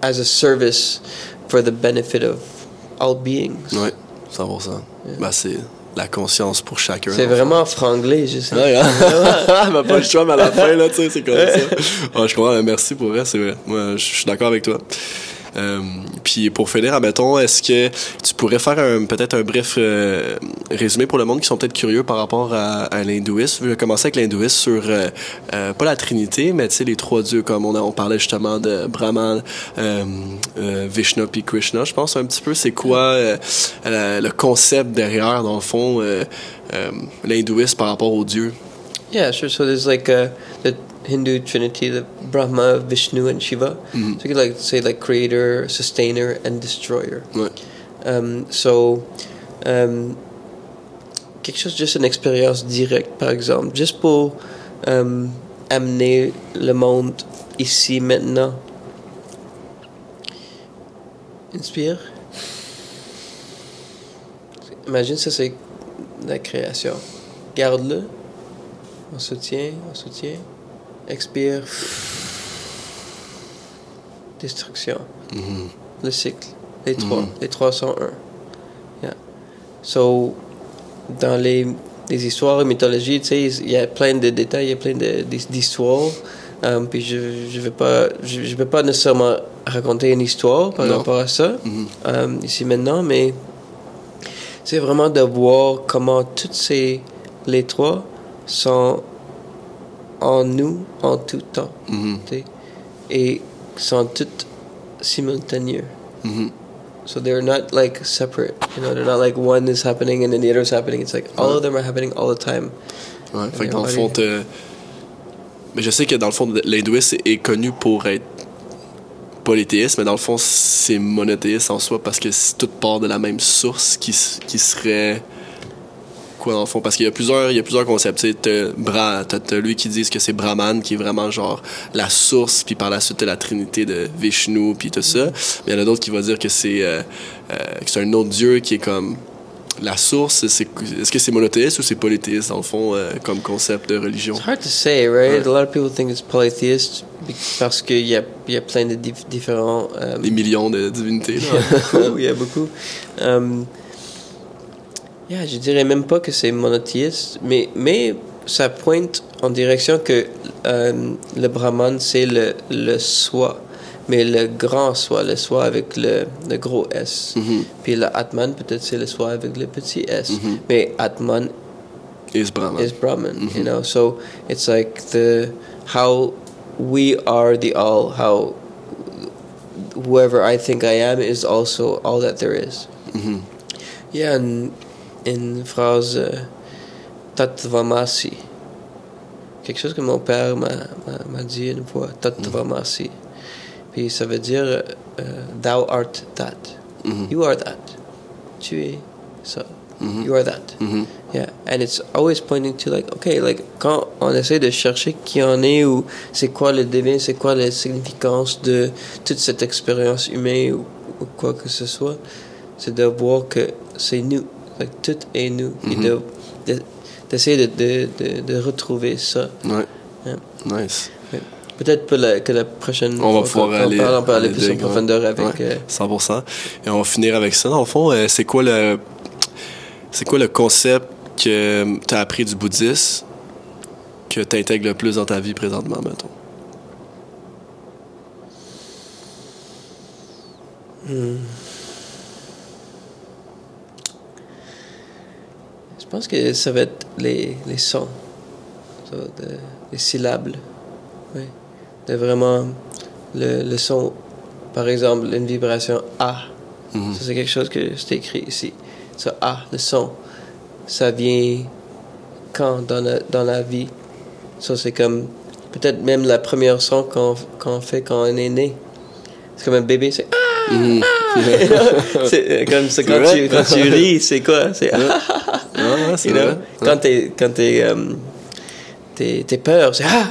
as a service for the benefit of all beings? Ouais, 100%. Ben, c'est la conscience pour chacun. C'est vraiment franglais, je sais. Ouais? Ben, pas le choix, mais à la fin, là, tu sais, c'est comme ça. Ouais, je comprends. Merci pour vrai, c'est vrai. Moi, je suis d'accord avec toi. Euh, puis pour finir, admettons, est-ce que tu pourrais faire peut-être un bref euh, résumé pour le monde qui sont peut-être curieux par rapport à, à l'hindouisme? Je vais commencer avec l'hindouisme sur, euh, pas la Trinité, mais tu sais, les trois dieux, comme on, on parlait justement de Brahman, Vishnu puis Krishna. Je pense un petit peu, c'est quoi le concept derrière, dans le fond, l'hindouisme par rapport aux dieux? Yeah, sure. So there's like uh, the Hindu trinity, the Brahma, Vishnu, and Shiva. So you could like say like creator, sustainer, and destroyer. Ouais. Um, so, um, quelque chose, juste une expérience directe, par exemple, juste pour um, amener le monde ici, maintenant. Inspire. Imagine ça, c'est la création. Garde-le. On soutient, on soutient. Expire. Destruction. Mhm. Le cycle. Les trois. Mhm. Les trois sont un. Yeah. So, dans les, les histoires et mythologies, tu sais, il y a plein de détails, il y a plein d'histoires. Um, puis je je vais pas je, je vais pas nécessairement raconter une histoire par Non. rapport à ça Mhm. um, ici maintenant, mais c'est vraiment de voir comment toutes ces les trois sont en nous en tout temps tu sais, et sont toutes simultanées. Mhm. So they're not like separate. You know, they're not like one is happening and then the other is happening. It's like all of them are happening all the time. Ouais, fait Ouais, que dans le ouais. fond, mais je sais que dans le fond, l'hindouisme est connu pour être polythéiste, mais dans le fond, c'est monothéiste en soi parce que c'est toute part de la même source qui, qui serait quoi dans le fond parce qu'il y a plusieurs il y a plusieurs concepts tu t'as t'as, lui qui dit que c'est Brahman qui est vraiment genre la source puis par la suite t'as la trinité de Vishnu puis tout ça mais il y en a d'autres qui vont dire que c'est euh, euh, que c'est un autre dieu qui est comme la source c'est est-ce que c'est monothéiste ou c'est polythéiste dans le fond euh, comme concept de religion? It's hard to say, right? Ouais. A lot of people think it's polytheist be- parce qu'il y a, y a plein de dif- différents. um, des millions de divinités là. il y a beaucoup. Um, yeah, je dirais même pas que c'est monothéiste, mais, mais ça pointe en direction que um, le Brahman, c'est le, le soi. mais le grand soi, le soi avec le, le gros S. Mhm. Puis le Atman, peut-être c'est le soi avec le petit S. Mais Atman Is Brahman. is Brahman, you know? So it's like the how we are the all, how whoever I think I am is also all that there is. Mhm. Il y a une, phrase euh, Tatvamasi. Quelque chose que mon père m'a dit une fois, Tatvamasi. Puis ça veut dire euh, Thou art that. Mhm. You are that. Tu es ça. Mhm. You are that. Mhm. Yeah, and it's always pointing to like, okay, like quand on essaie de chercher qui en est ou c'est quoi le devin, c'est quoi la significance de toute cette expérience humaine ou, ou quoi que ce soit, c'est de voir que c'est nous, tout est nous, et de- d'essayer de, de, de, de retrouver ça. Ouais. Yeah. Nice. Ouais. Peut-être pour la, que la prochaine On va fois pouvoir qu'on aller, parle, on peut aller aller plus en profondeur avec. Ouais, euh, 100%. Et on va finir avec ça. Dans le fond, euh, c'est quoi le c'est quoi le concept que tu as appris du bouddhisme que tu intègres le plus dans ta vie présentement, mettons? Je pense que ça va être les, les sons, ça va être, euh, les syllabes. Oui. De vraiment le, le son, par exemple, une vibration A. Mhm. Ça, c'est quelque chose que c'est écrit ici. Ça, A, le son, ça vient quand dans la, dans la vie. Ça, c'est comme peut-être même la première son qu'on qu'on fait quand on est né. C'est comme un bébé, c'est Ah! Mhm. c'est comme ça, quand, tu, quand tu ris, c'est quoi? C'est Ah! Ouais, ouais, You know? Quand t'es quand t'es euh, t'es t'es peur, c'est ah.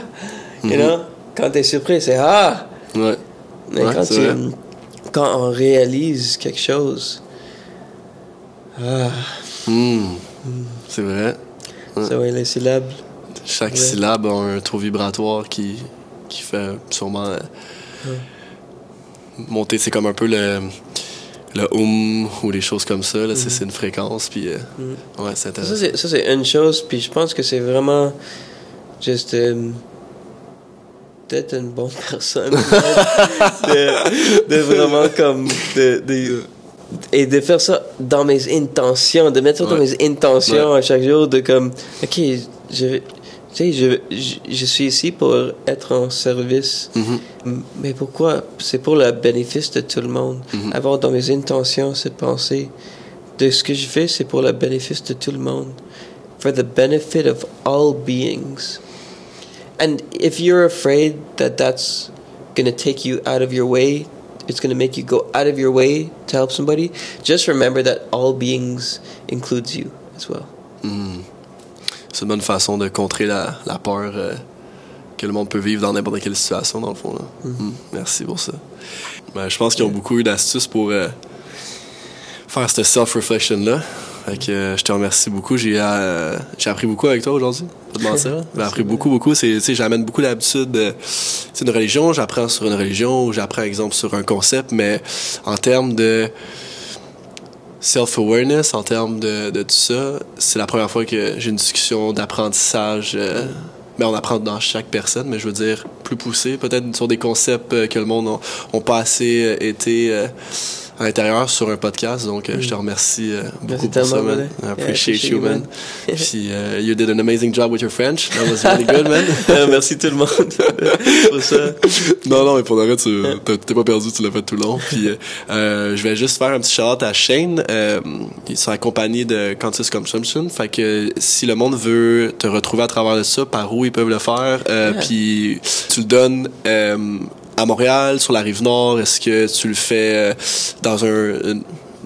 You Mhm. know? Quand t'es surpris, c'est ah. Ouais. Mais Ouais, quand c'est tu vrai. quand on réalise quelque chose, ah, Hmm. C'est vrai. ça va les syllabes. Chaque Ouais. syllabe a un taux vibratoire qui, qui fait sûrement euh, monter. C'est comme un peu le, le hum ou des choses comme ça. là. C'est- C'est une fréquence. Puis, euh, ouais, c'est Ça intéressant. c'est ça c'est une chose, puis je pense que c'est vraiment juste euh, d'être une bonne personne, de, de vraiment comme de, de- et de faire ça dans mes intentions, de mettre ça dans Ouais. mes intentions à chaque jour, de comme, ok, je, tu sais, je, je, je suis ici pour être en service. Mhm. M- Mais pourquoi? C'est pour le bénéfice de tout le monde. Mhm. Avoir dans mes intentions cette pensée de ce que je fais, c'est pour le bénéfice de tout le monde. For the benefit of all beings. And if you're afraid that that's going to take you out of your way, it's going to make you go out of your way to help somebody, just remember that all beings includes you as well. Hmm. C'est une bonne façon de contrer la, la peur euh, que le monde peut vivre dans n'importe quelle situation, dans le fond. là. Hmm. Merci pour ça. Ben, je pense qu'ils ont beaucoup eu d'astuces pour euh, faire cette self-reflection-là. Fait que, euh, je te remercie beaucoup. J'ai euh, j'ai appris beaucoup avec toi aujourd'hui. Pas de mentir. J'ai appris beaucoup, beaucoup. J'amène beaucoup d'habitude de tu sais, une religion. J'apprends sur une religion ou j'apprends, exemple, sur un concept. Mais en termes de self-awareness, en termes de, de tout ça, c'est la première fois que j'ai une discussion d'apprentissage. euh, ben, on apprend dans chaque personne, mais je veux dire plus poussé, peut-être sur des concepts euh, que le monde n'a pas assez euh, été euh, à l'intérieur sur un podcast. Donc, euh, je te remercie euh, beaucoup pour ça, man. I Yeah, appreciate appreciate you, man. man. Puis, euh, you did an amazing job with your French. That was really good, man. Merci tout le monde pour ça. Non, non, mais pour le reste, tu t'es pas perdu, tu l'as fait tout le long. Puis, euh, euh, je vais juste faire un petit shout à Shane. Euh, ils sont accompagnés de Quantus Consumption. Fait que si le monde veut te retrouver à travers de ça, par où ils peuvent le faire? Euh, Yeah. Puis, tu le donnes à Montréal, sur la rive nord. Est-ce que tu le fais euh, dans un.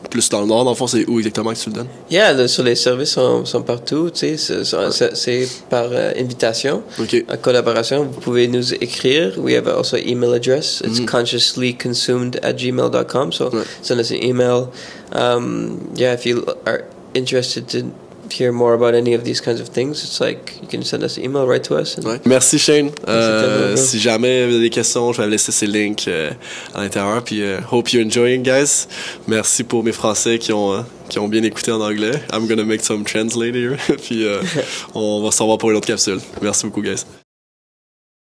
plus dans le nord, dans le fond, c'est où exactement que tu le donnes? Yeah, le- sur les services sont, sont partout, tu sais, c'est- par euh, invitation, en collaboration. Vous pouvez nous écrire. We have also email address. It's consciouslyconsumed at gmail.com. So Ouais. send us an email. Um, yeah, if you are interested to hear more about any of these kinds of things, it's like you can send us an email right to us. and- Ouais. Merci Shane. Euh, si jamais vous avez des questions, je vais laisser ces links euh, à l'intérieur. Puis euh, hope you're enjoying, guys. Merci pour mes Français qui ont euh, qui ont bien écouté en anglais. I'm gonna make some translate here. puis euh, on va se revoir pour une autre capsule. Merci beaucoup, guys.